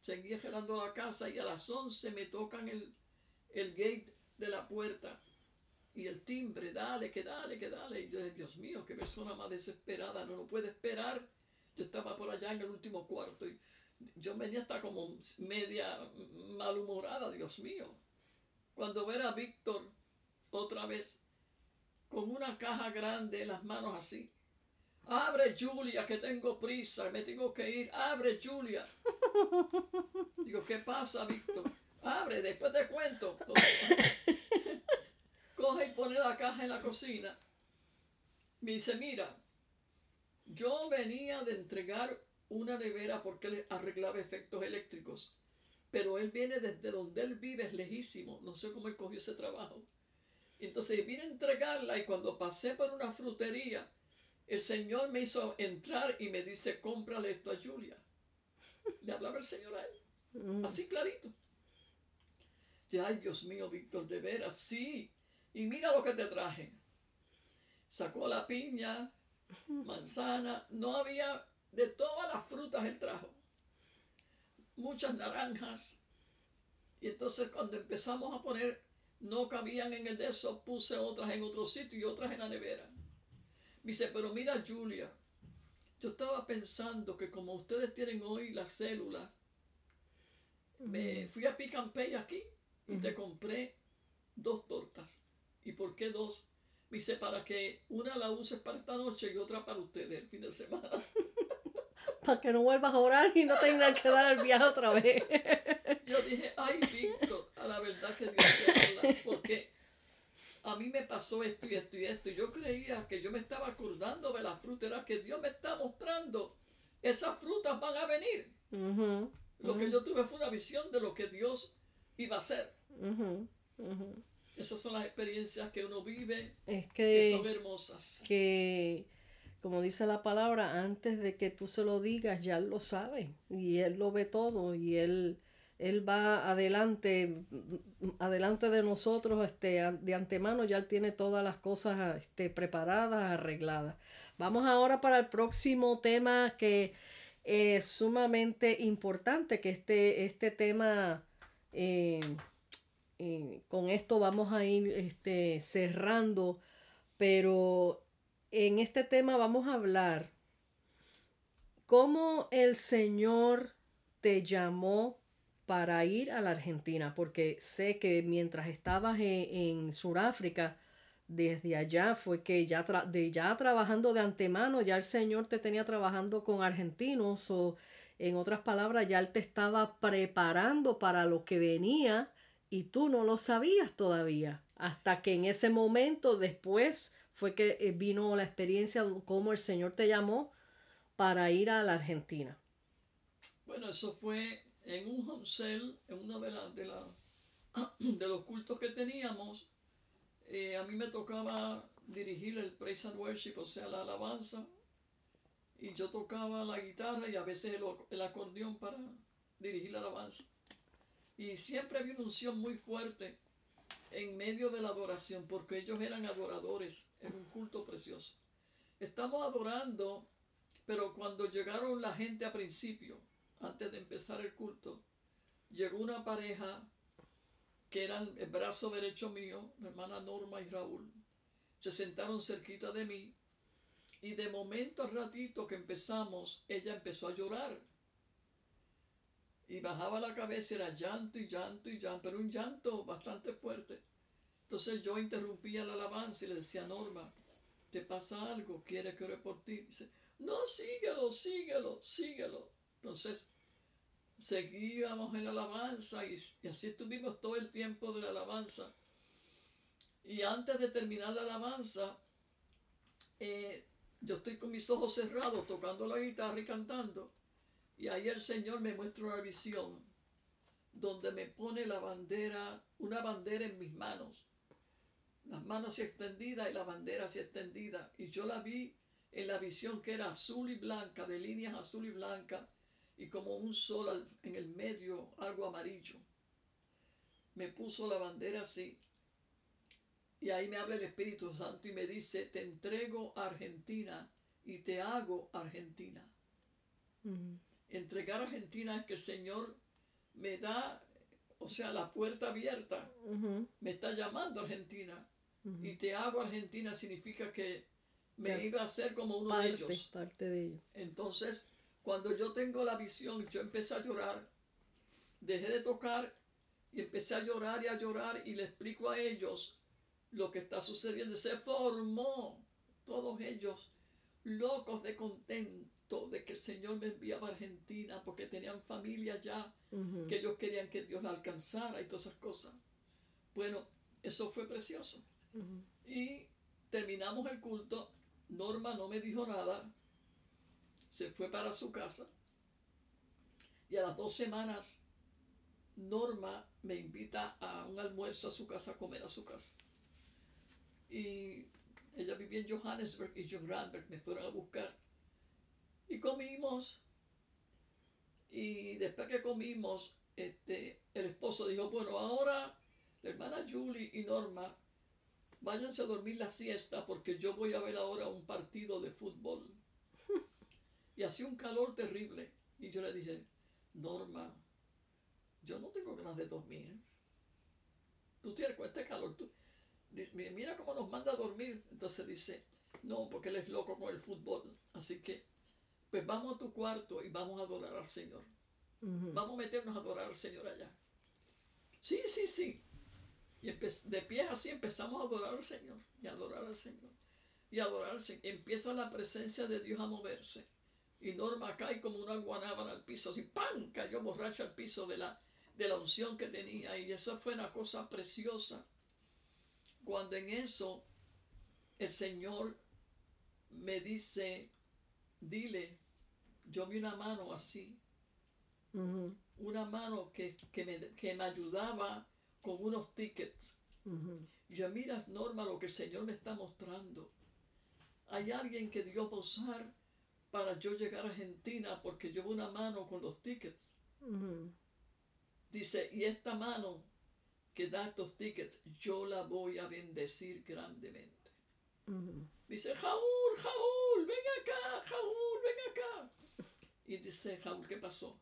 seguía gelando la casa y a las 11 me tocan el, el gate de la puerta y el timbre, dale, que dale, que dale. Y yo Dios mío, qué persona más desesperada, no lo puede esperar. Yo estaba por allá en el último cuarto y yo venía hasta como media malhumorada, Dios mío. Cuando ver a Víctor otra vez con una caja grande en las manos así, Abre Julia, que tengo prisa, me tengo que ir. Abre Julia. Digo, ¿qué pasa, Víctor? Abre, después te cuento. coge y pone la caja en la cocina. Me dice, mira, yo venía de entregar una nevera porque él arreglaba efectos eléctricos. Pero él viene desde donde él vive, es lejísimo. No sé cómo él cogió ese trabajo. Entonces vine a entregarla y cuando pasé por una frutería, el Señor me hizo entrar y me dice, cómprale esto a Julia. Le hablaba el Señor a él. Mm. Así clarito. Y ay, Dios mío, Víctor, de veras, sí. Y mira lo que te traje. Sacó la piña, manzana, no había de todas las frutas el trajo. Muchas naranjas. Y entonces cuando empezamos a poner, no cabían en el de eso, puse otras en otro sitio y otras en la nevera. Me dice, pero mira Julia, yo estaba pensando que como ustedes tienen hoy la célula, me fui a Pick aquí y te compré dos tortas. ¿Y por qué dos? Me dice, para que una la uses para esta noche y otra para ustedes el fin de semana. para que no vuelvas a orar y no tengas que dar el viaje otra vez. Yo dije, ay, Víctor, a la verdad que Dios te habla, porque a mí me pasó esto y esto y esto. Y yo creía que yo me estaba acordando de las frutas, era que Dios me está mostrando. Esas frutas van a venir. lo que yo tuve fue una visión de lo que Dios iba a hacer. Esas son las experiencias que uno vive es que, son hermosas. Que, como dice la palabra, antes de que tú se lo digas, ya Él lo sabe. Y Él lo ve todo. Y Él él va adelante, adelante de nosotros, este, de antemano, ya Él tiene todas las cosas este, preparadas, arregladas. Vamos ahora para el próximo tema que es sumamente importante, que este, este tema eh, eh, con esto vamos a ir este, cerrando, pero en este tema vamos a hablar cómo el Señor te llamó para ir a la Argentina, porque sé que mientras estabas en, Sudáfrica, desde allá fue que ya, de ya trabajando de antemano, ya el Señor te tenía trabajando con argentinos o en otras palabras, ya Él te estaba preparando para lo que venía y tú no lo sabías todavía, hasta que en ese momento después fue que eh, vino la experiencia cómo el Señor te llamó para ir a la Argentina. Bueno, eso fue en un homesel, en uno de, de, de los cultos que teníamos, eh, a mí me tocaba dirigir el praise and worship, o sea, la alabanza, y yo tocaba la guitarra y a veces el, el acordeón para dirigir la alabanza. Y siempre había una unción muy fuerte en medio de la adoración, porque ellos eran adoradores en un culto precioso. Estamos adorando, pero cuando llegaron la gente a principio, antes de empezar el culto, llegó una pareja que eran el brazo derecho mío, mi hermana Norma y Raúl. Se sentaron cerquita de mí y de momento a ratito que empezamos, ella empezó a llorar. Y bajaba la cabeza, era llanto y llanto y llanto, pero un llanto bastante fuerte. Entonces yo interrumpía la alabanza y le decía, Norma, ¿te pasa algo? ¿Quieres que ore por ti? dice, no, síguelo, síguelo, síguelo. Entonces, seguíamos en la alabanza y, así estuvimos todo el tiempo de la alabanza. Y antes de terminar la alabanza, eh, yo estoy con mis ojos cerrados tocando la guitarra y cantando. Y ahí el Señor me muestra una visión donde me pone la bandera, una bandera en mis manos. Las manos extendidas y la bandera así extendida. Y yo la vi en la visión que era azul y blanca, de líneas azul y blanca, y como un sol en el medio, algo amarillo. Me puso la bandera así. Y ahí me habla el Espíritu Santo y me dice, te entrego a Argentina y te hago Argentina. Entregar a Argentina es que el Señor me da, o sea, la puerta abierta. Me está llamando Argentina. Y te hago Argentina significa que me iba a hacer como uno de ellos. Parte de ellos. Entonces, cuando yo tengo la visión, yo empecé a llorar, dejé de tocar y empecé a llorar y a llorar y le explico a ellos lo que está sucediendo. Se formó todos ellos locos de contento de que el Señor me enviaba a Argentina porque tenían familia ya, que ellos querían que Dios la alcanzara y todas esas cosas. Bueno, eso fue precioso. Y terminamos el culto. Norma no me dijo nada se fue para su casa y a las dos semanas Norma me invita a un almuerzo a su casa, a comer a su casa. Y ella vivía en Johannesburg y John Randberg me fueron a buscar. Y comimos. Y después que comimos, este, el esposo dijo, bueno, ahora la hermana Julie y Norma, váyanse a dormir la siesta porque yo voy a ver ahora un partido de fútbol y hacía un calor terrible. Y yo le dije, Norma, yo no tengo ganas de dormir. Tú tienes con este calor. Tú, mira cómo nos manda a dormir. Entonces dice, no, porque él es loco con el fútbol. Así que, pues vamos a tu cuarto y vamos a adorar al Señor. Vamos a meternos a adorar al Señor allá. Sí, sí, sí. Y de pie así empezamos a adorar al Señor. Y adorar al Señor. Y adorar al Señor. Empieza la presencia de Dios a moverse. Y Norma cae como una guanábana al piso, así ¡pam! cayó borracha al piso de la, de la unción que tenía. Y eso fue una cosa preciosa. Cuando en eso el Señor me dice, dile, yo vi una mano así, una mano que, me, me, ayudaba con unos tickets. Yo mira, Norma, lo que el Señor me está mostrando. Hay alguien que Dios va a usar para yo llegar a Argentina porque llevo una mano con los tickets. Dice, y esta mano que da estos tickets, yo la voy a bendecir grandemente. Dice, Jaúl, Jaúl, ven acá, Jaúl, ven acá. Y dice, Jaúl, ¿qué pasó?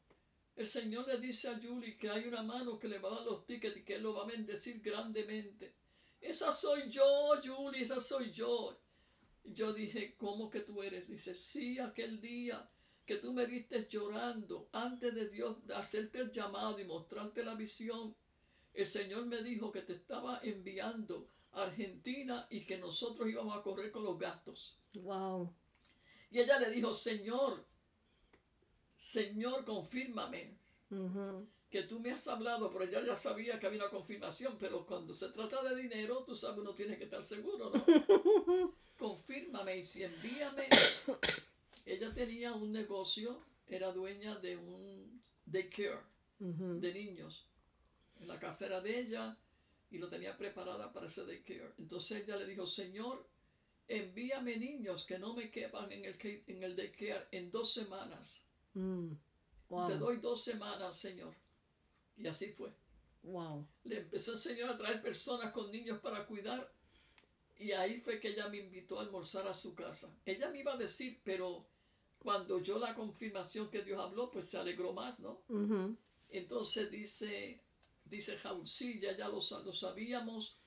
el Señor le dice a Julie que hay una mano que le va a dar los tickets y que Él lo va a bendecir grandemente. Esa soy yo, Julie, esa soy yo. Yo dije, ¿cómo que tú eres? Dice, sí, aquel día que tú me viste llorando antes de Dios de hacerte el llamado y mostrarte la visión. El Señor me dijo que te estaba enviando a Argentina y que nosotros íbamos a correr con los gastos. Wow. Y ella le dijo, Señor, Señor, confírmame que tú me has hablado, pero ella ya sabía que había una confirmación, pero cuando se trata de dinero, tú sabes, uno tiene que estar seguro, ¿no? confírmame y si envíame. ella tenía un negocio, era dueña de un daycare de niños. La casa era de ella y lo tenía preparada para ese daycare. Entonces ella le dijo, Señor, envíame niños que no me quepan en el, en el daycare en dos semanas. Mm. Te doy dos semanas, Señor. Y así fue. Wow. Le empezó el Señor a traer personas con niños para cuidar. Y ahí fue que ella me invitó a almorzar a su casa. Ella me iba a decir, pero cuando oyó la confirmación que Dios habló, pues se alegró más, ¿no? Entonces dice, dice Jaúl, sí, ya, ya lo, lo sabíamos.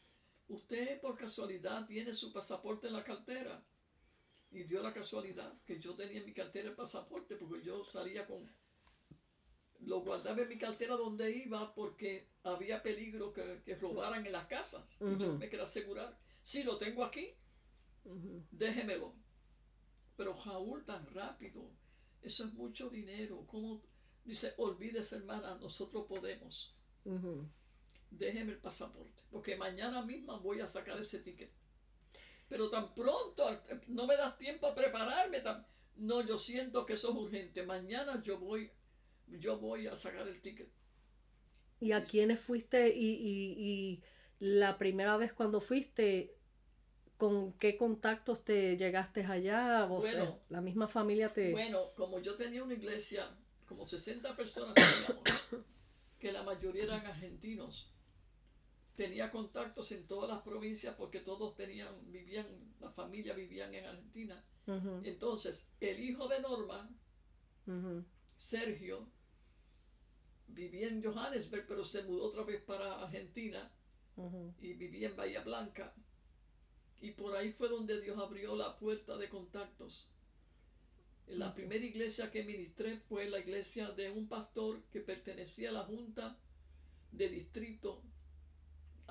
Usted por casualidad tiene su pasaporte en la cartera. Y dio la casualidad que yo tenía en mi cartera el pasaporte porque yo salía con... Lo guardaba en mi cartera donde iba porque había peligro que, que robaran en las casas. y yo me quería asegurar. Si lo tengo aquí, déjemelo. Pero Jaúl tan rápido, eso es mucho dinero. ¿Cómo? Dice, olvídese hermana, nosotros podemos. Déjeme el pasaporte, porque mañana misma voy a sacar ese ticket pero tan pronto, no me das tiempo a prepararme. no, yo siento que eso es urgente. Mañana yo voy, yo voy a sacar el ticket. ¿Y a quiénes fuiste? Y, y, la primera vez cuando fuiste, ¿con qué contactos te llegaste allá? bueno, la misma familia te... Bueno, como yo tenía una iglesia, como 60 personas que la mayoría eran argentinos tenía contactos en todas las provincias porque todos tenían, vivían, la familia vivían en Argentina. Entonces, el hijo de Norma, Sergio, vivía en Johannesburg, pero se mudó otra vez para Argentina y vivía en Bahía Blanca. Y por ahí fue donde Dios abrió la puerta de contactos. La primera iglesia que ministré fue la iglesia de un pastor que pertenecía a la junta de distrito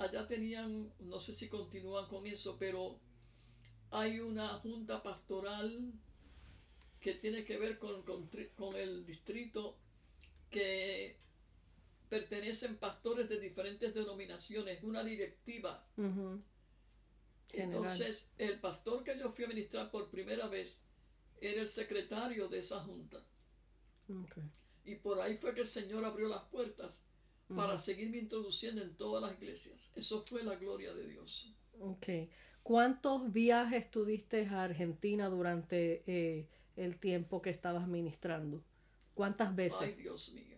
allá tenían, no sé si continúan con eso, pero hay una junta pastoral que tiene que ver con, con, el distrito que pertenecen pastores de diferentes denominaciones, una directiva. Entonces, el pastor que yo fui a ministrar por primera vez era el secretario de esa junta. Y por ahí fue que el Señor abrió las puertas para seguirme introduciendo en todas las iglesias. Eso fue la gloria de Dios. ¿Cuántos viajes tuviste a Argentina durante eh, el tiempo que estabas ministrando? ¿Cuántas veces? Ay, Dios mío.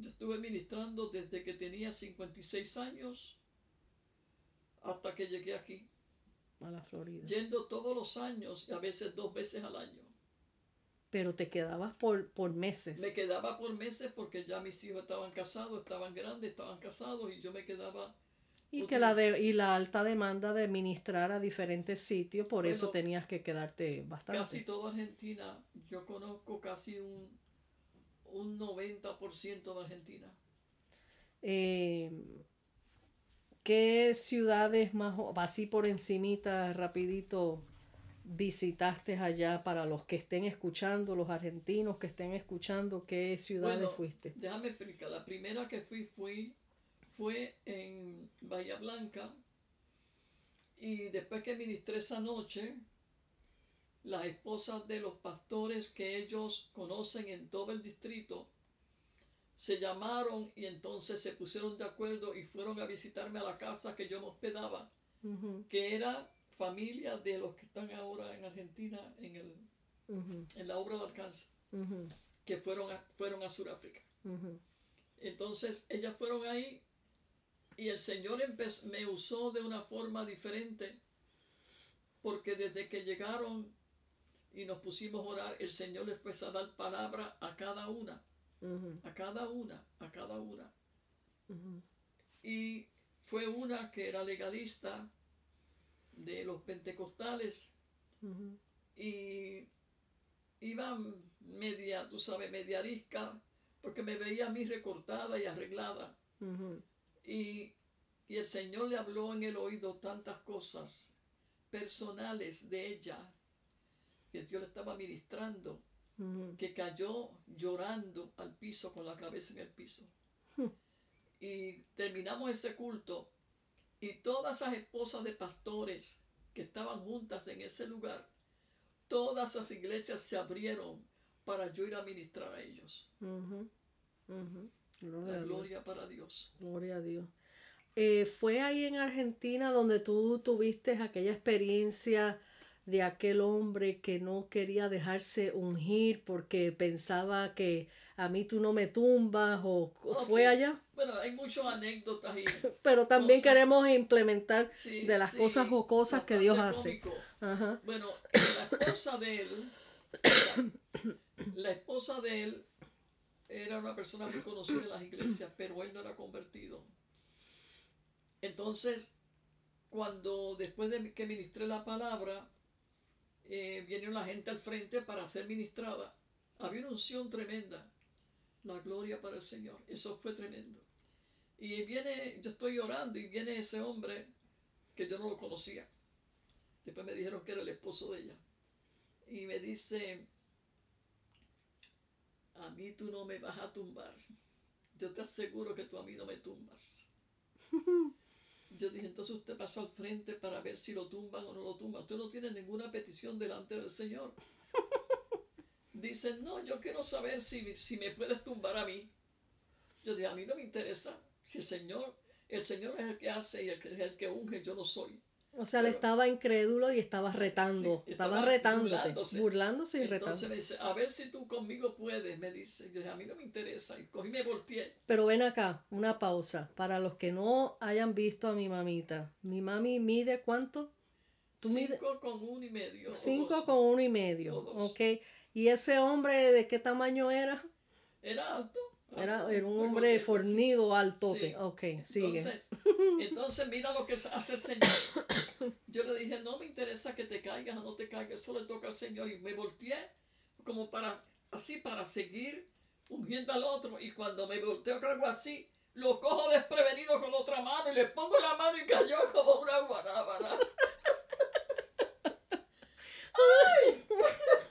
Yo estuve ministrando desde que tenía 56 años hasta que llegué aquí. A la Florida. Yendo todos los años y a veces dos veces al año. Pero te quedabas por, por meses. Me quedaba por meses porque ya mis hijos estaban casados, estaban grandes, estaban casados y yo me quedaba... Y, que la de, y la alta demanda de ministrar a diferentes sitios, por eso tenías que quedarte bastante. Casi toda Argentina, yo conozco casi un, un 90% de Argentina. Eh, ¿Qué ciudades más, así por encimita, rapidito, visitaste allá para los que estén escuchando, los argentinos que estén escuchando, qué ciudades fuiste? Déjame explicar. La primera que fui, fui fue en Bahía Blanca y después que ministré esa noche, las esposas de los pastores que ellos conocen en todo el distrito se llamaron y entonces se pusieron de acuerdo y fueron a visitarme a la casa que yo me hospedaba, que era familia de los que están ahora en Argentina en, el, en la obra de alcance, que fueron a, fueron a Sudáfrica. Entonces, ellas fueron ahí y el Señor me usó de una forma diferente, porque desde que llegaron y nos pusimos a orar, el Señor les fue a dar palabra a cada una, a cada una, a cada una. Y fue una que era legalista de los pentecostales y iba media, tú sabes, media arisca, porque me veía a mí recortada y arreglada. Y, y el Señor le habló en el oído tantas cosas personales de ella, que Dios le estaba ministrando, que cayó llorando al piso con la cabeza en el piso. Y terminamos ese culto y todas esas esposas de pastores que estaban juntas en ese lugar, todas esas iglesias se abrieron para yo ir a ministrar a ellos. Ujú. Gloria La a Dios. gloria para Dios. Gloria a Dios. Eh, ¿Fue ahí en Argentina donde tú tuviste aquella experiencia de aquel hombre que no quería dejarse ungir porque pensaba que a mí tú no me tumbas o, o Oh, fue sí. allá? Bueno, hay muchas anécdotas y Pero también Cosas. queremos implementar sí, de las sí, cosas jocosas que Dios hace. Ajá. Bueno, la esposa de él, la esposa de él era una persona muy conocida en las iglesias, pero él no era convertido. Entonces, cuando después de que ministré la palabra, eh, viene la gente al frente para ser ministrada. Había una unción tremenda. La gloria para el Señor. Eso fue tremendo. Y viene, yo estoy llorando y viene ese hombre que yo no lo conocía. Después me dijeron que era el esposo de ella. Y me dice, a mí tú no me vas a tumbar. Yo te aseguro que tú a mí no me tumbas. Yo dije, entonces usted pasó al frente para ver si lo tumban o no lo tumban. Usted no tiene ninguna petición delante del Señor. Dice, no, yo quiero saber si, si me puedes tumbar a mí. Yo dije, a mí no me interesa. Si el Señor, el Señor es el que hace y el que, es el que unge, yo no soy. O sea, le estaba incrédulo y estaba retando. sí, estaba, estaba retándote. burlándose. Burlándose y Entonces retando. me dice, a ver si tú conmigo puedes, me dice. Yo dije, a mí no me interesa. Y cogí me volteé. Pero ven acá, una pausa. Para los que no hayan visto a mi mamita, mi mami mide cuánto? Tú Cinco con uno y medio. Cinco dos. con uno y medio. Ok. ¿Y ese hombre de qué tamaño era? Era alto. Era, era un hombre sí. fornido, altote. Sí. Ok, sigue. Entonces, entonces mira lo que hace el Señor. Yo le dije, no me interesa que te caigas o no te caigas, eso le toca al Señor. Y me volteé como para, así para seguir ungiendo al otro. Y cuando me volteo con algo así, lo cojo desprevenido con otra mano y le pongo la mano y cayó como una guanábana. Ay,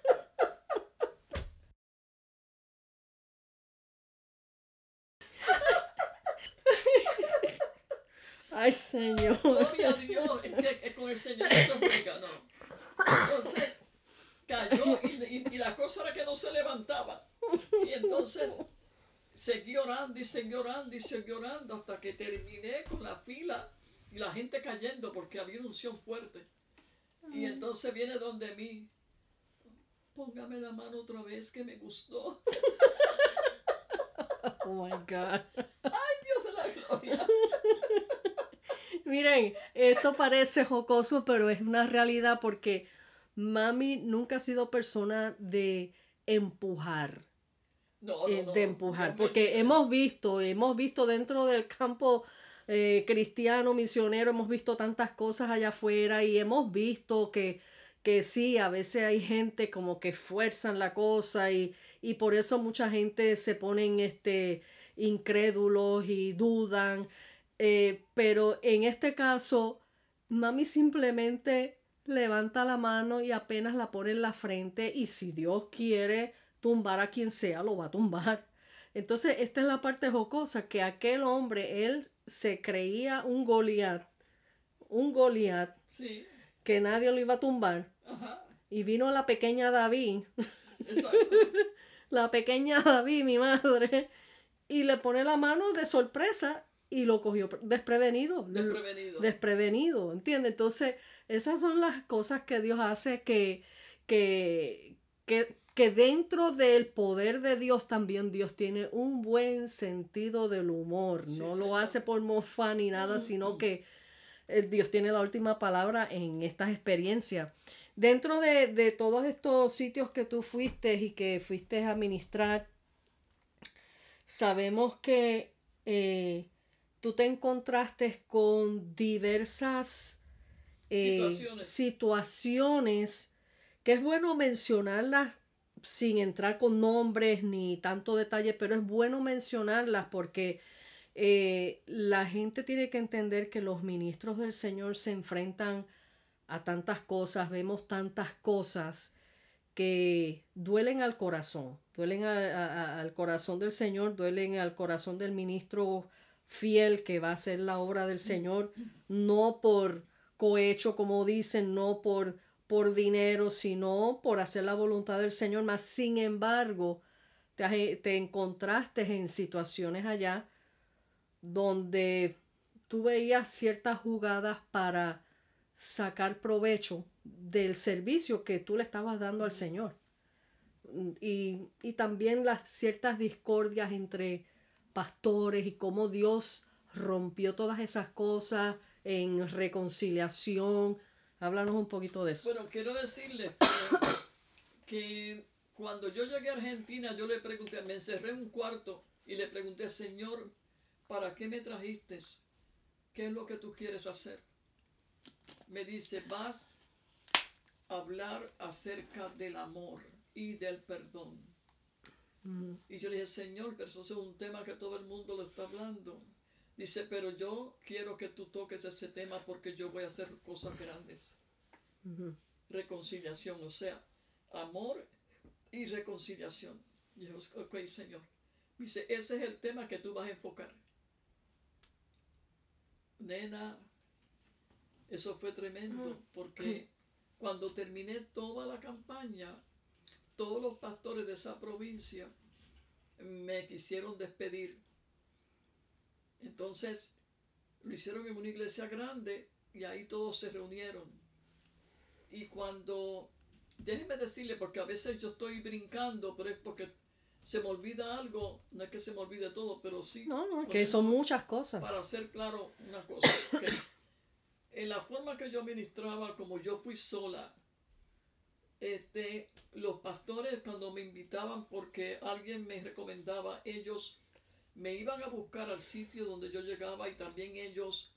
señor. Gloria a Dios, es que, con el Señor se ¿no? Entonces cayó y, y- y la cosa era que no se levantaba. Y entonces seguí orando y seguí orando y seguí orando hasta que terminé con la fila y la gente cayendo porque había una unción fuerte. Y entonces viene donde mí, póngame la mano otra vez que me gustó. Oh my God. Dios de la gloria. Miren, esto parece jocoso, pero es una realidad porque mami nunca ha sido persona de empujar. No, eh, no, no, de empujar, porque hemos visto, hemos visto dentro del campo eh, cristiano, misionero, hemos visto tantas cosas allá afuera y hemos visto que, que sí, a veces hay gente como que fuerzan la cosa y, y por eso mucha gente se ponen este, incrédulos y dudan, eh, pero en este caso, mami simplemente levanta la mano y apenas la pone en la frente y si Dios quiere tumbar a quien sea, lo va a tumbar. Entonces, esta es la parte jocosa, que aquel hombre, él se creía un Goliat, un Goliat, Sí, que nadie lo iba a tumbar. ajá, Y vino la pequeña David, exacto. la pequeña David, mi madre, y le pone la mano de sorpresa y lo cogió desprevenido. Desprevenido. desprevenido, ¿entiendes? Entonces, esas son las cosas que Dios hace que, que, que, que dentro del poder de Dios también Dios tiene un buen sentido del humor. Sí, no lo hace por mofa ni nada, sino que eh, Dios tiene la última palabra en estas experiencias. dentro de, de todos estos sitios que tú fuiste y que fuiste a ministrar, sabemos que eh, tú te encontraste con diversas eh, Situaciones. situaciones que es bueno mencionarlas sin entrar con nombres ni tanto detalle, pero es bueno mencionarlas porque eh, la gente tiene que entender que los ministros del Señor se enfrentan a tantas cosas, vemos tantas cosas que duelen al corazón, duelen a- a- a- al corazón del Señor, duelen al corazón del ministro fiel que va a hacer la obra del Señor, no por cohecho, como dicen, no por, por dinero, sino por hacer la voluntad del Señor. Más sin embargo, te, has- te encontraste en situaciones allá donde tú veías ciertas jugadas para sacar provecho del servicio que tú le estabas dando al Señor. Y, y también las ciertas discordias entre pastores y cómo Dios rompió todas esas cosas en reconciliación. Háblanos un poquito de eso. Bueno, quiero decirles que, cuando yo llegué a Argentina, yo le pregunté, me encerré en un cuarto y le pregunté, Señor, ¿para qué me trajiste? ¿Qué es lo que tú quieres hacer? Me dice, vas a hablar acerca del amor y del perdón. Y yo le dije, Señor, pero eso es un tema que todo el mundo lo está hablando. Dice, pero yo quiero que tú toques ese tema porque yo voy a hacer cosas grandes reconciliación, o sea, amor y reconciliación. Y yo, ok, Señor. Dice, ese es el tema que tú vas a enfocar. Nena, eso fue tremendo, porque cuando terminé toda la campaña, todos los pastores de esa provincia me quisieron despedir. Entonces, lo hicieron en una iglesia grande y ahí todos se reunieron. Y cuando, déjeme decirle, porque a veces yo estoy brincando, pero es porque se me olvida algo, no es que se me olvide todo, pero sí. No, no, que son muchas cosas. Para hacer claro una cosa, que en la forma que yo ministraba, como yo fui sola, este, los pastores cuando me invitaban porque alguien me recomendaba, ellos me iban a buscar al sitio donde yo llegaba y también ellos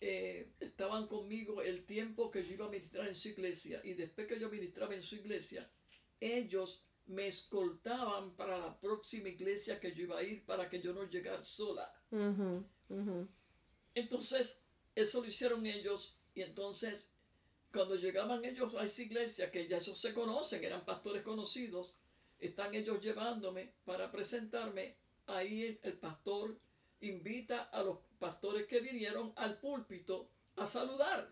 eh, estaban conmigo el tiempo que yo iba a ministrar en su iglesia y después que yo ministraba en su iglesia, ellos me escoltaban para la próxima iglesia que yo iba a ir para que yo no llegara sola. Entonces, eso lo hicieron ellos y entonces cuando llegaban ellos a esa iglesia, que ya ellos se conocen, eran pastores conocidos, están ellos llevándome para presentarme, ahí el, el pastor invita a los pastores que vinieron al púlpito a saludar.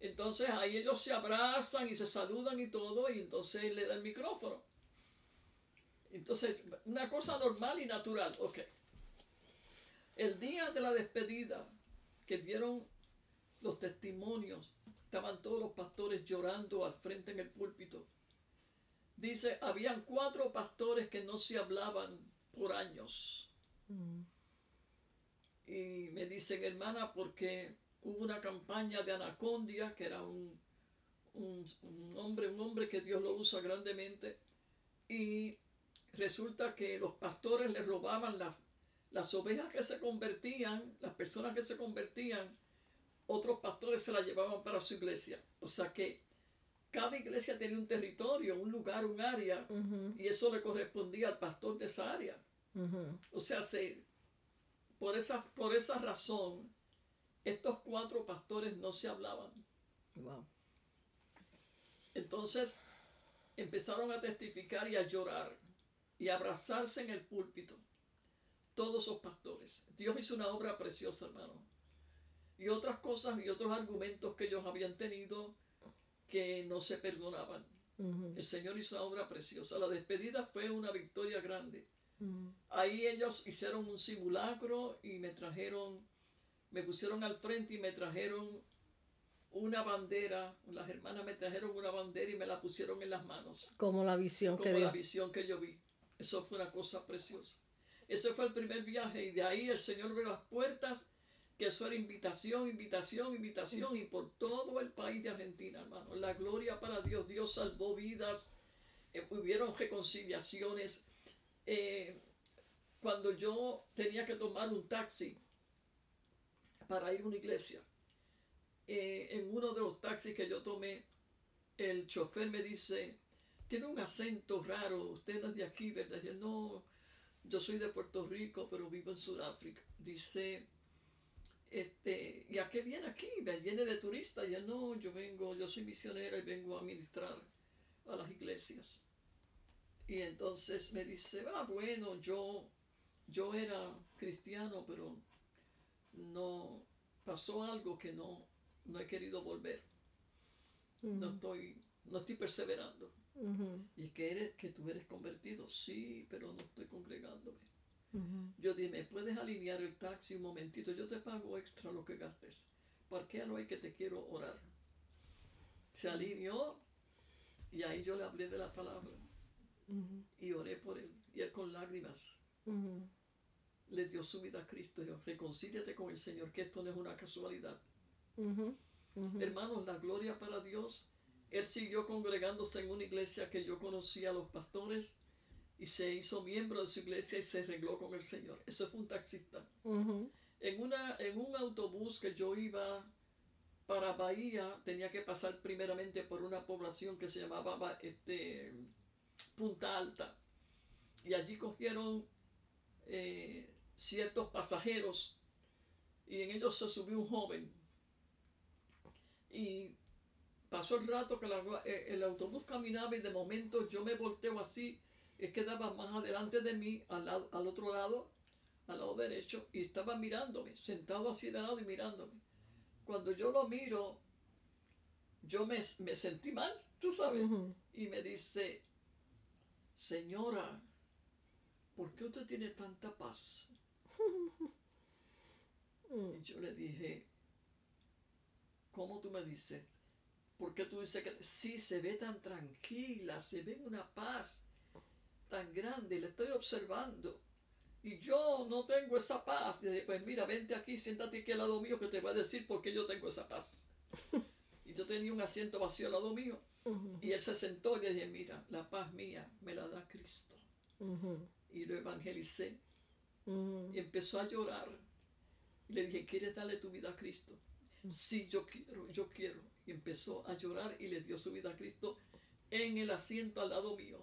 Entonces ahí ellos se abrazan y se saludan y todo, y entonces le da el micrófono. Entonces, una cosa normal y natural, ok. El día de la despedida, que dieron los testimonios, estaban todos los pastores llorando al frente en el púlpito. Dice, habían cuatro pastores que no se hablaban por años. Mm. Y me dicen, hermana, porque hubo una campaña de Anacondia, que era un, un, un hombre, un hombre que Dios lo usa grandemente, y resulta que los pastores le robaban las, las ovejas que se convertían, las personas que se convertían, otros pastores se las llevaban para su iglesia. O sea que cada iglesia tenía un territorio, un lugar, un área, y eso le correspondía al pastor de esa área. O sea, se, por, esa, por esa razón, estos cuatro pastores no se hablaban. Wow. Entonces empezaron a testificar y a llorar y a abrazarse en el púlpito. Todos esos pastores. Dios hizo una obra preciosa, hermano. Y otras cosas y otros argumentos que ellos habían tenido que no se perdonaban. El Señor hizo una obra preciosa. La despedida fue una victoria grande. Ahí ellos hicieron un simulacro y me trajeron, me pusieron al frente y me trajeron una bandera. Las hermanas me trajeron una bandera y me la pusieron en las manos, Como la visión que como la dio. visión que yo vi. Eso fue una cosa preciosa. Ese fue el primer viaje y de ahí el Señor abrió las puertas que eso era invitación, invitación, invitación, y por todo el país de Argentina, hermano. La gloria para Dios, Dios salvó vidas, eh, hubieron reconciliaciones. Eh, cuando yo tenía que tomar un taxi para ir a una iglesia, eh, en uno de los taxis que yo tomé, el chofer me dice, tiene un acento raro, usted no es de aquí, ¿verdad? Yo no, yo soy de Puerto Rico, pero vivo en Sudáfrica. Dice, este, ¿y a qué viene aquí? Viene de turista. Ya no, yo vengo, yo soy misionera y vengo a ministrar a las iglesias. Y entonces me dice, ah, bueno, yo, yo era cristiano, pero no pasó algo que no, no he querido volver. No estoy, no estoy perseverando. Y que eres, que tú eres convertido, sí, pero no estoy congregándome. Yo dije, ¿me puedes alinear el taxi un momentito? Yo te pago extra lo que gastes. ¿Por qué no hay que te quiero orar? Se alineó y ahí yo le hablé de la palabra. Y oré por él. Y él con lágrimas le dio su vida a Cristo. Y reconcíliate con el Señor, que esto no es una casualidad. Hermanos, la gloria para Dios. Él siguió congregándose en una iglesia que yo conocía a los pastores y se hizo miembro de su iglesia y se arregló con el Señor. Eso fue un taxista. en, una, en un autobús que yo iba para Bahía, tenía que pasar primeramente por una población que se llamaba este, Punta Alta. Y allí cogieron eh, ciertos pasajeros y en ellos se subió un joven. Y pasó el rato que eh, el autobús caminaba y de momento yo me volteo así él quedaba más adelante de mí, al, al otro lado, al lado derecho, y estaba mirándome, sentado así de lado y mirándome. Cuando yo lo miro, yo me, sentí mal, tú sabes, y me dice, señora, ¿por qué usted tiene tanta paz? y yo le dije, ¿cómo tú me dices? ¿Por qué tú dices que sí se ve tan tranquila, se ve una paz? Tan grande, le estoy observando. Y yo no tengo esa paz. Y pues mira, vente aquí, siéntate aquí al lado mío que te voy a decir por qué yo tengo esa paz. y yo tenía un asiento vacío al lado mío. Y él se sentó y le dije, mira, la paz mía me la da Cristo. Y lo evangelicé. Y empezó a llorar. Y le dije, ¿quieres darle tu vida a Cristo? Sí, yo quiero, yo quiero. Y empezó a llorar y le dio su vida a Cristo en el asiento al lado mío.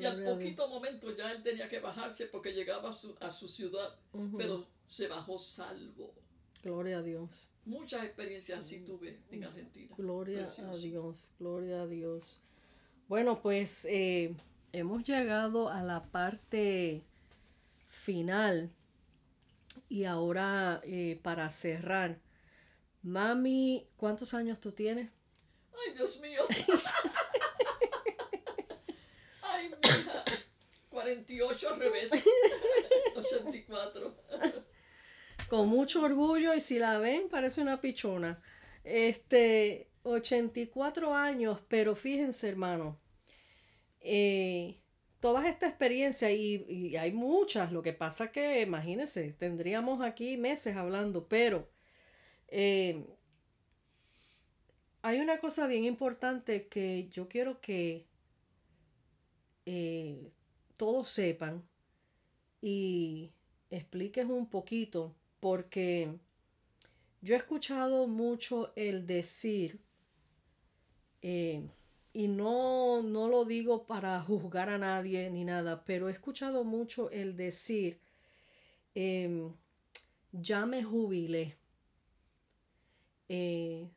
Y al poquito momento ya él tenía que bajarse porque llegaba a su, a su ciudad, pero se bajó salvo. Gloria a Dios. Muchas experiencias así tuve en Argentina. Gloria a Dios, gloria a Dios. Bueno, pues eh, hemos llegado a la parte final y ahora eh, para cerrar. Mami, ¿cuántos años tú tienes? Ay, Dios mío. 48 al revés. 84. Con mucho orgullo y si la ven parece una pichona. Este, 84 años, pero fíjense hermano, eh, todas esta experiencia y, hay muchas, lo que pasa que imagínense, tendríamos aquí meses hablando, pero eh, hay una cosa bien importante que yo quiero que eh, todos sepan y expliques un poquito, porque yo he escuchado mucho el decir, eh, y no, no lo digo para juzgar a nadie ni nada, pero he escuchado mucho el decir, em, ya me jubilé eh,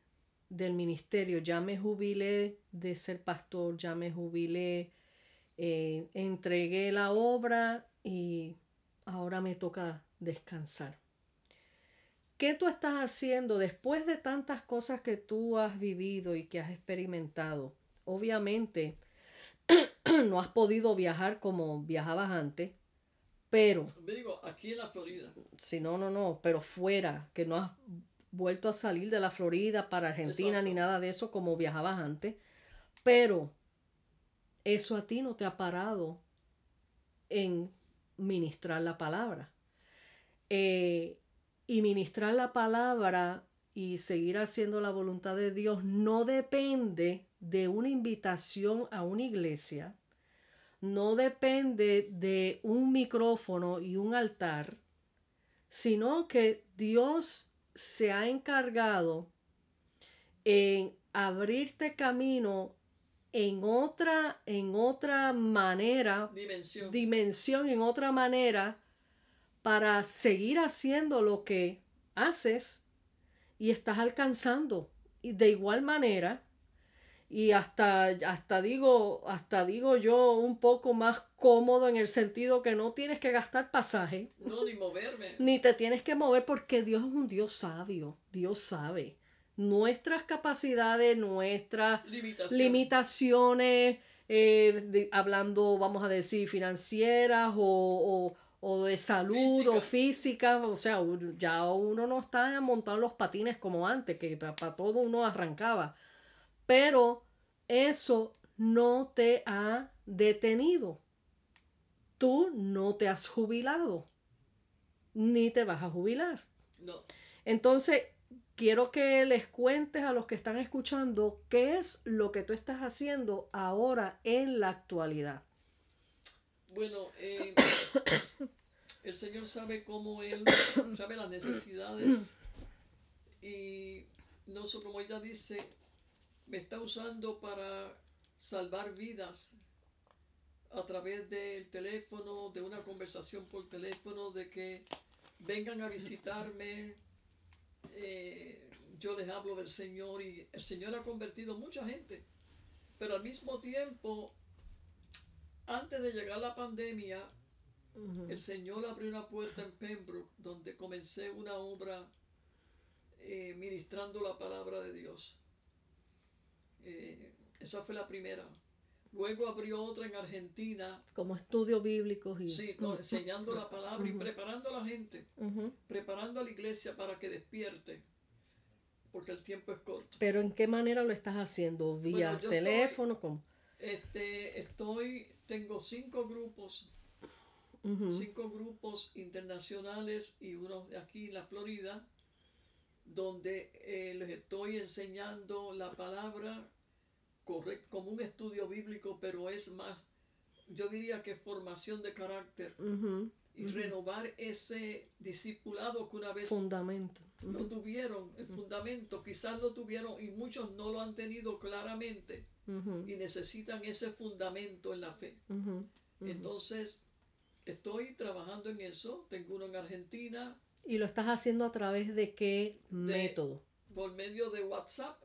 del ministerio, ya me jubilé de ser pastor, ya me jubilé eh, entregué la obra y ahora me toca descansar. ¿Qué tú estás haciendo después de tantas cosas que tú has vivido y que has experimentado? Obviamente no has podido viajar como viajabas antes, pero... Digo, aquí en la Florida. Sí, no, no, no, pero fuera, que no has vuelto a salir de la Florida para Argentina ni nada de eso como viajabas antes, pero eso a ti no te ha parado en ministrar la palabra. Eh, y ministrar la palabra y seguir haciendo la voluntad de Dios no depende de una invitación a una iglesia, no depende de un micrófono y un altar, sino que Dios se ha encargado en abrirte camino en otra, en otra manera, Dimensión. dimensión, en otra manera, para seguir haciendo lo que haces y estás alcanzando. Y de igual manera, y hasta, hasta digo, hasta digo yo un poco más cómodo en el sentido que no tienes que gastar pasaje, No, ni moverme. ni te tienes que mover porque Dios es un Dios sabio, Dios sabe nuestras capacidades, nuestras Limitación. limitaciones, eh, de- hablando, vamos a decir, financieras o, o- o de salud o física, o sea, ya uno no está montado en los patines como antes, que para todo uno arrancaba, pero eso no te ha detenido. Tú no te has jubilado, ni te vas a jubilar. No. Entonces, quiero que les cuentes a los que están escuchando qué es lo que tú estás haciendo ahora en la actualidad. Bueno, eh, el Señor sabe cómo Él sabe las necesidades y no sé, como ella dice, me está usando para salvar vidas a través del teléfono, de una conversación por teléfono, de que vengan a visitarme. Eh, yo les hablo del Señor y el Señor ha convertido mucha gente, pero al mismo tiempo, antes de llegar la pandemia, el Señor abrió una puerta en Pembroke donde comencé una obra eh, ministrando la palabra de Dios. Eh, esa fue la primera. Luego abrió otra en Argentina, Como estudios bíblicos y... sí, enseñando la palabra y preparando a la gente, preparando a la iglesia para que despierte, porque el tiempo es corto. Pero ¿en qué manera lo estás haciendo? ¿Vía Bueno, teléfono? ¿Cómo? Este, estoy, tengo cinco grupos Ujú. cinco grupos internacionales y uno aquí en la Florida, donde eh, les estoy enseñando la palabra correcto, como un estudio bíblico, pero es más, yo diría que formación de carácter y renovar ese discipulado que una vez Fundamento. no tuvieron, el fundamento, quizás lo tuvieron y muchos no lo han tenido claramente y necesitan ese fundamento en la fe. Entonces, estoy trabajando en eso. Tengo uno en Argentina ¿Y lo estás haciendo a través de qué método? por medio de WhatsApp.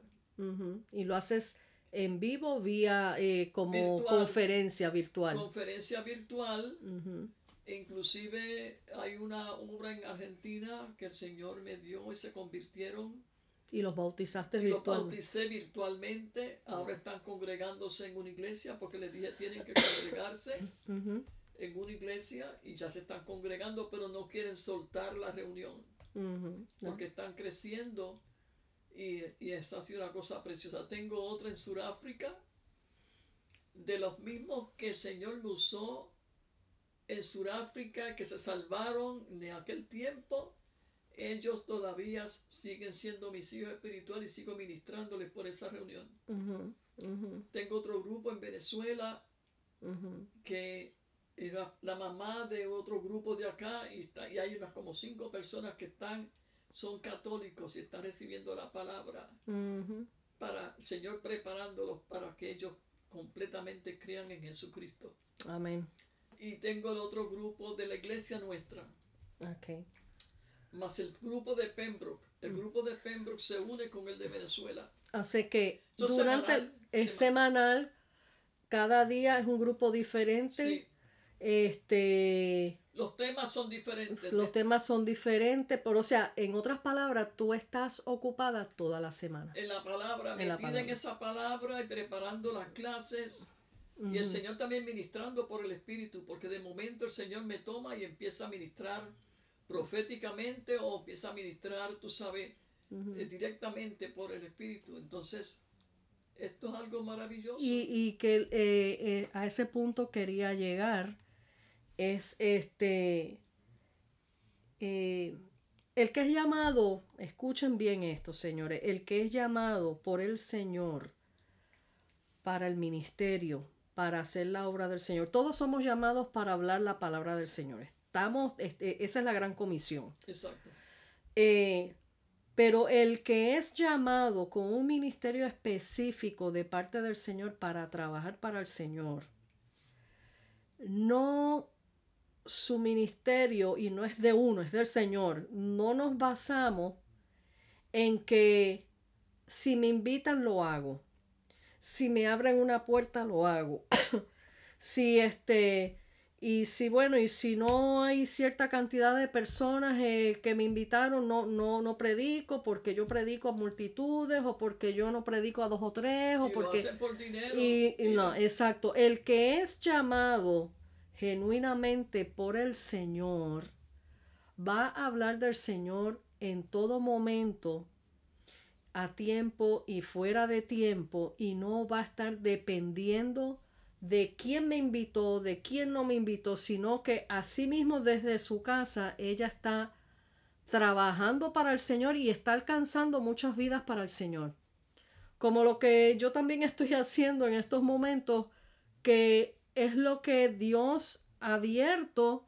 Y lo haces en vivo vía eh, como Virtual. conferencia virtual. Conferencia virtual. E inclusive hay una obra en Argentina que el Señor me dio y se convirtieron. Y los bautizaste Y los virtualmente. bauticé virtualmente. Ahora están congregándose en una iglesia porque les dije tienen que congregarse en una iglesia y ya se están congregando, pero no quieren soltar la reunión. Porque están creciendo y, y eso ha sido una cosa preciosa. Tengo otra en Sudáfrica, de los mismos que el Señor usó en Sudáfrica, que se salvaron de aquel tiempo, ellos todavía siguen siendo mis hijos espirituales y sigo ministrándoles por esa reunión. Tengo otro grupo en Venezuela que era la mamá de otro grupo de acá y, está, y hay unas como cinco personas que están, son católicos y están recibiendo la palabra Ujú. para el Señor preparándolos para que ellos completamente crean en Jesucristo. Amén. Y tengo el otro grupo de la iglesia nuestra, Ok. más el grupo de Pembroke. El grupo de Pembroke se une con el de Venezuela. Así que durante semanal, es sema- semanal, cada día es un grupo diferente. Sí, Este, los temas son diferentes. los temas son diferentes, pero o sea, en otras palabras, tú estás ocupada toda la semana. en la palabra, En la metida en palabra. esa palabra y preparando las clases. Y el Señor también ministrando por el Espíritu, porque de momento el Señor me toma y empieza a ministrar proféticamente o empieza a ministrar, tú sabes, eh, directamente por el Espíritu. Entonces, esto es algo maravilloso. Y, y que eh, eh, a ese punto quería llegar es este eh, el que es llamado, escuchen bien esto, señores, el que es llamado por el Señor para el ministerio, para hacer la obra del Señor. Todos somos llamados para hablar la palabra del Señor. Estamos, este, esa es la gran comisión. Exacto. Eh, pero el que es llamado con un ministerio específico de parte del Señor para trabajar para el Señor, no su ministerio, y no es de uno, es del Señor, no nos basamos en que si me invitan lo hago, si me abren una puerta lo hago, si este, y si bueno, y si no hay cierta cantidad de personas eh, que me invitaron, no, no, no predico porque yo predico a multitudes o porque yo no predico a dos o tres o Y lo porque... hacen por dinero. Y, y no, exacto. El que es llamado genuinamente por el Señor va a hablar del Señor en todo momento, a tiempo y fuera de tiempo, y no va a estar dependiendo de quién me invitó, de quién no me invitó, sino que así mismo desde su casa ella está trabajando para el Señor y está alcanzando muchas vidas para el Señor. Como lo que yo también estoy haciendo en estos momentos, que es lo que Dios ha abierto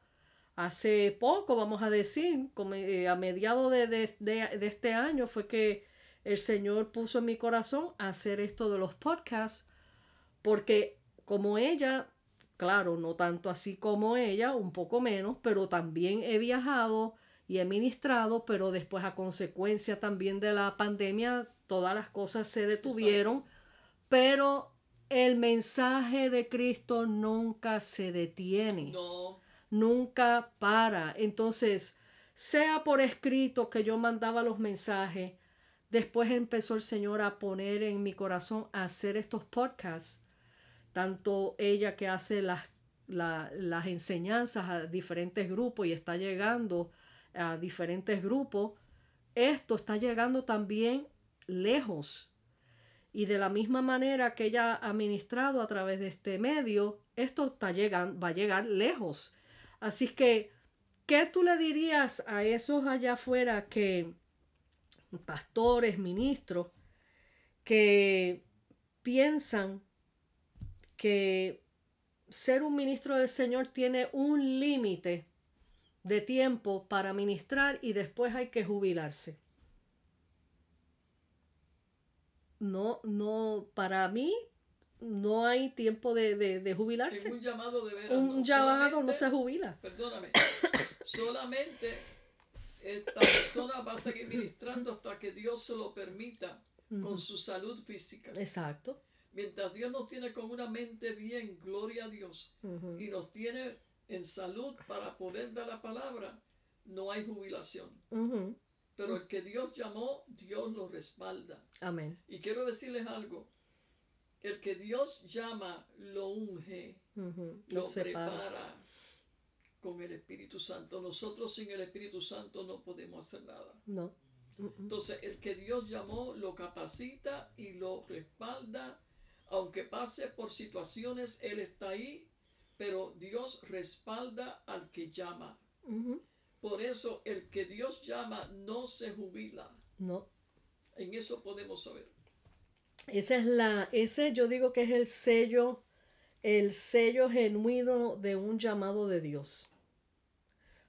hace poco, vamos a decir, eh, a mediados de, de- de- de este año fue que el Señor puso en mi corazón hacer esto de los podcasts, porque como ella, claro, no tanto así como ella, un poco menos, pero también he viajado y he ministrado, pero después a consecuencia también de la pandemia, todas las cosas se detuvieron, pero el mensaje de Cristo nunca se detiene no, nunca para. Entonces, sea por escrito que yo mandaba los mensajes, después empezó el Señor a poner en mi corazón a hacer estos podcasts. Tanto ella que hace las, la- las enseñanzas a diferentes grupos y está llegando a diferentes grupos, esto está llegando también lejos. Y de la misma manera que ella ha ministrado a través de este medio, esto está llegando, va a llegar lejos. Así que, ¿qué tú le dirías a esos allá afuera que, pastores, ministros, que piensan que ser un ministro del Señor tiene un límite de tiempo para ministrar y después hay que jubilarse? No, no, para mí no hay tiempo de, de, de es jubilarse. un llamado de veras. Un no llamado no se jubila. Perdóname, solamente la persona va a seguir ministrando hasta que Dios se lo permita con su salud física. Exacto. Mientras Dios nos tiene con una mente bien, gloria a Dios, y nos tiene en salud para poder dar la palabra, no hay jubilación. Pero el que Dios llamó, Dios lo respalda. Amén. Y quiero decirles algo. El que Dios llama, lo unge, lo prepara con el Espíritu Santo. Nosotros sin el Espíritu Santo no podemos hacer nada. No. Entonces, el que Dios llamó lo capacita y lo respalda. Aunque pase por situaciones, Él está ahí, pero Dios respalda al que llama. Ujú. Por eso, el que Dios llama no se jubila. No. En eso podemos saber. Esa es la, ese yo digo que es el sello, el sello genuino de un llamado de Dios.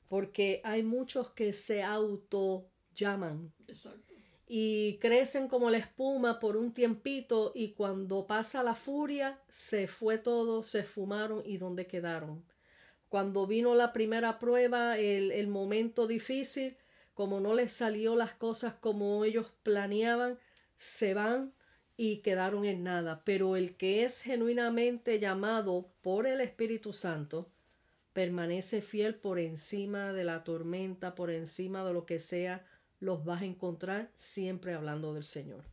Porque hay muchos que se auto llaman Exacto. y crecen como la espuma por un tiempito y cuando pasa la furia se fue todo, se fumaron y dónde quedaron. Cuando vino la primera prueba, el, el momento difícil, como no les salió las cosas como ellos planeaban, se van y quedaron en nada. Pero el que es genuinamente llamado por el Espíritu Santo, permanece fiel por encima de la tormenta, por encima de lo que sea, los vas a encontrar siempre hablando del Señor.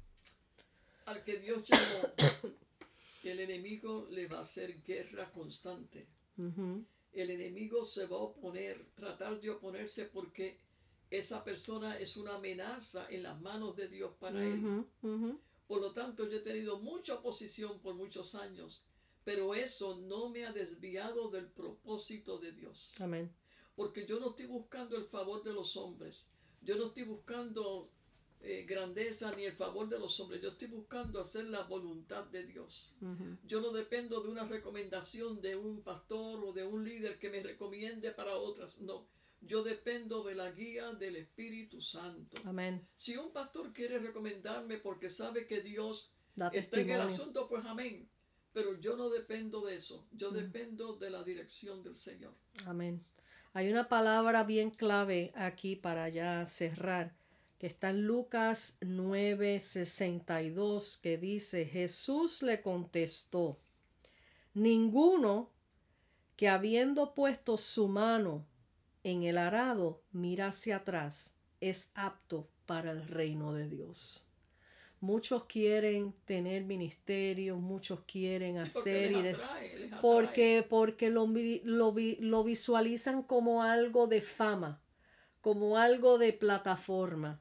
Al que Dios llamó, el enemigo le va a hacer guerra constante. Ujú, El enemigo se va a oponer, tratar de oponerse porque esa persona es una amenaza en las manos de Dios para él. Por lo tanto, yo he tenido mucha oposición por muchos años, pero eso no me ha desviado del propósito de Dios. Amén. Porque yo no estoy buscando el favor de los hombres, Yo no estoy buscando eh, grandeza ni el favor de los hombres. Yo estoy buscando hacer la voluntad de Dios. Yo no dependo de una recomendación de un pastor o de un líder que me recomiende para otras. No. Yo dependo de la guía del Espíritu Santo. Amén. Si un pastor quiere recomendarme porque sabe que Dios está en el asunto, pues amén. Pero yo no dependo de eso. Yo dependo de la dirección del Señor. Amén. Hay una palabra bien clave aquí para ya cerrar que está en Lucas 9:62, que dice, Jesús le contestó, ninguno que habiendo puesto su mano en el arado mira hacia atrás es apto para el reino de Dios. Muchos quieren tener ministerio, muchos quieren hacer y porque porque lo, lo visualizan como algo de fama, como algo de plataforma.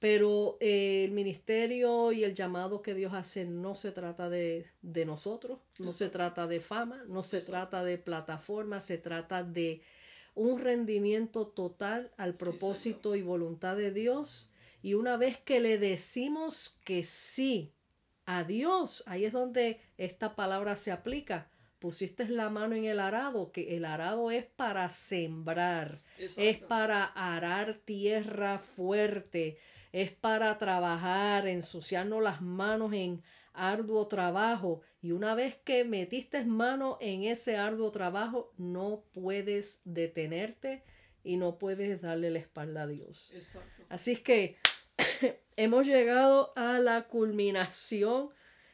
Pero eh, el ministerio y el llamado que Dios hace no se trata de, nosotros, no se trata de fama, no se trata de plataforma, se trata de un rendimiento total al propósito y voluntad de Dios. Y una vez que le decimos que sí a Dios, ahí es donde esta palabra se aplica. Pusiste la mano en el arado, que el arado es para sembrar, es para arar tierra fuerte, es para trabajar, ensuciarnos las manos en arduo trabajo. Y una vez que metiste mano en ese arduo trabajo, no puedes detenerte y no puedes darle la espalda a Dios. Así es que hemos llegado a la culminación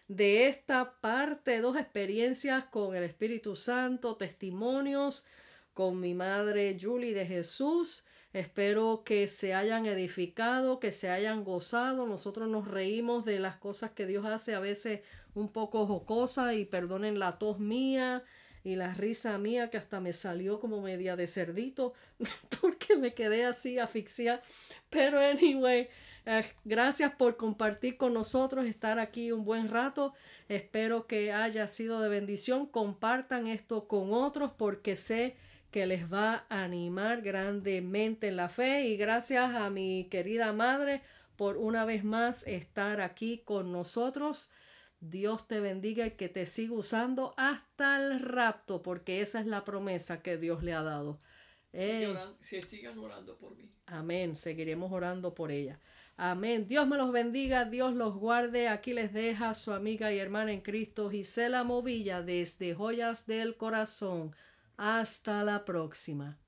de esta parte, dos experiencias con el Espíritu Santo, testimonios con mi madre Julie de Jesús Espero que se hayan edificado, que se hayan gozado. Nosotros nos reímos de las cosas que Dios hace a veces un poco jocosa y perdonen la tos mía y la risa mía que hasta me salió como media de cerdito porque me quedé así asfixiada. Pero anyway, eh, gracias por compartir con nosotros, estar aquí un buen rato. Espero que haya sido de bendición. Compartan esto con otros porque sé que les va a animar grandemente en la fe y gracias a mi querida madre por una vez más estar aquí con nosotros. Dios te bendiga y que te siga usando hasta el rapto, porque esa es la promesa que Dios le ha dado. Eh, sigan orando por mí. Amén, seguiremos orando por ella. Amén. Dios me los bendiga, Dios los guarde. Aquí les deja su amiga y hermana en Cristo, Gisela Movilla, desde Joyas del Corazón. Hasta la próxima.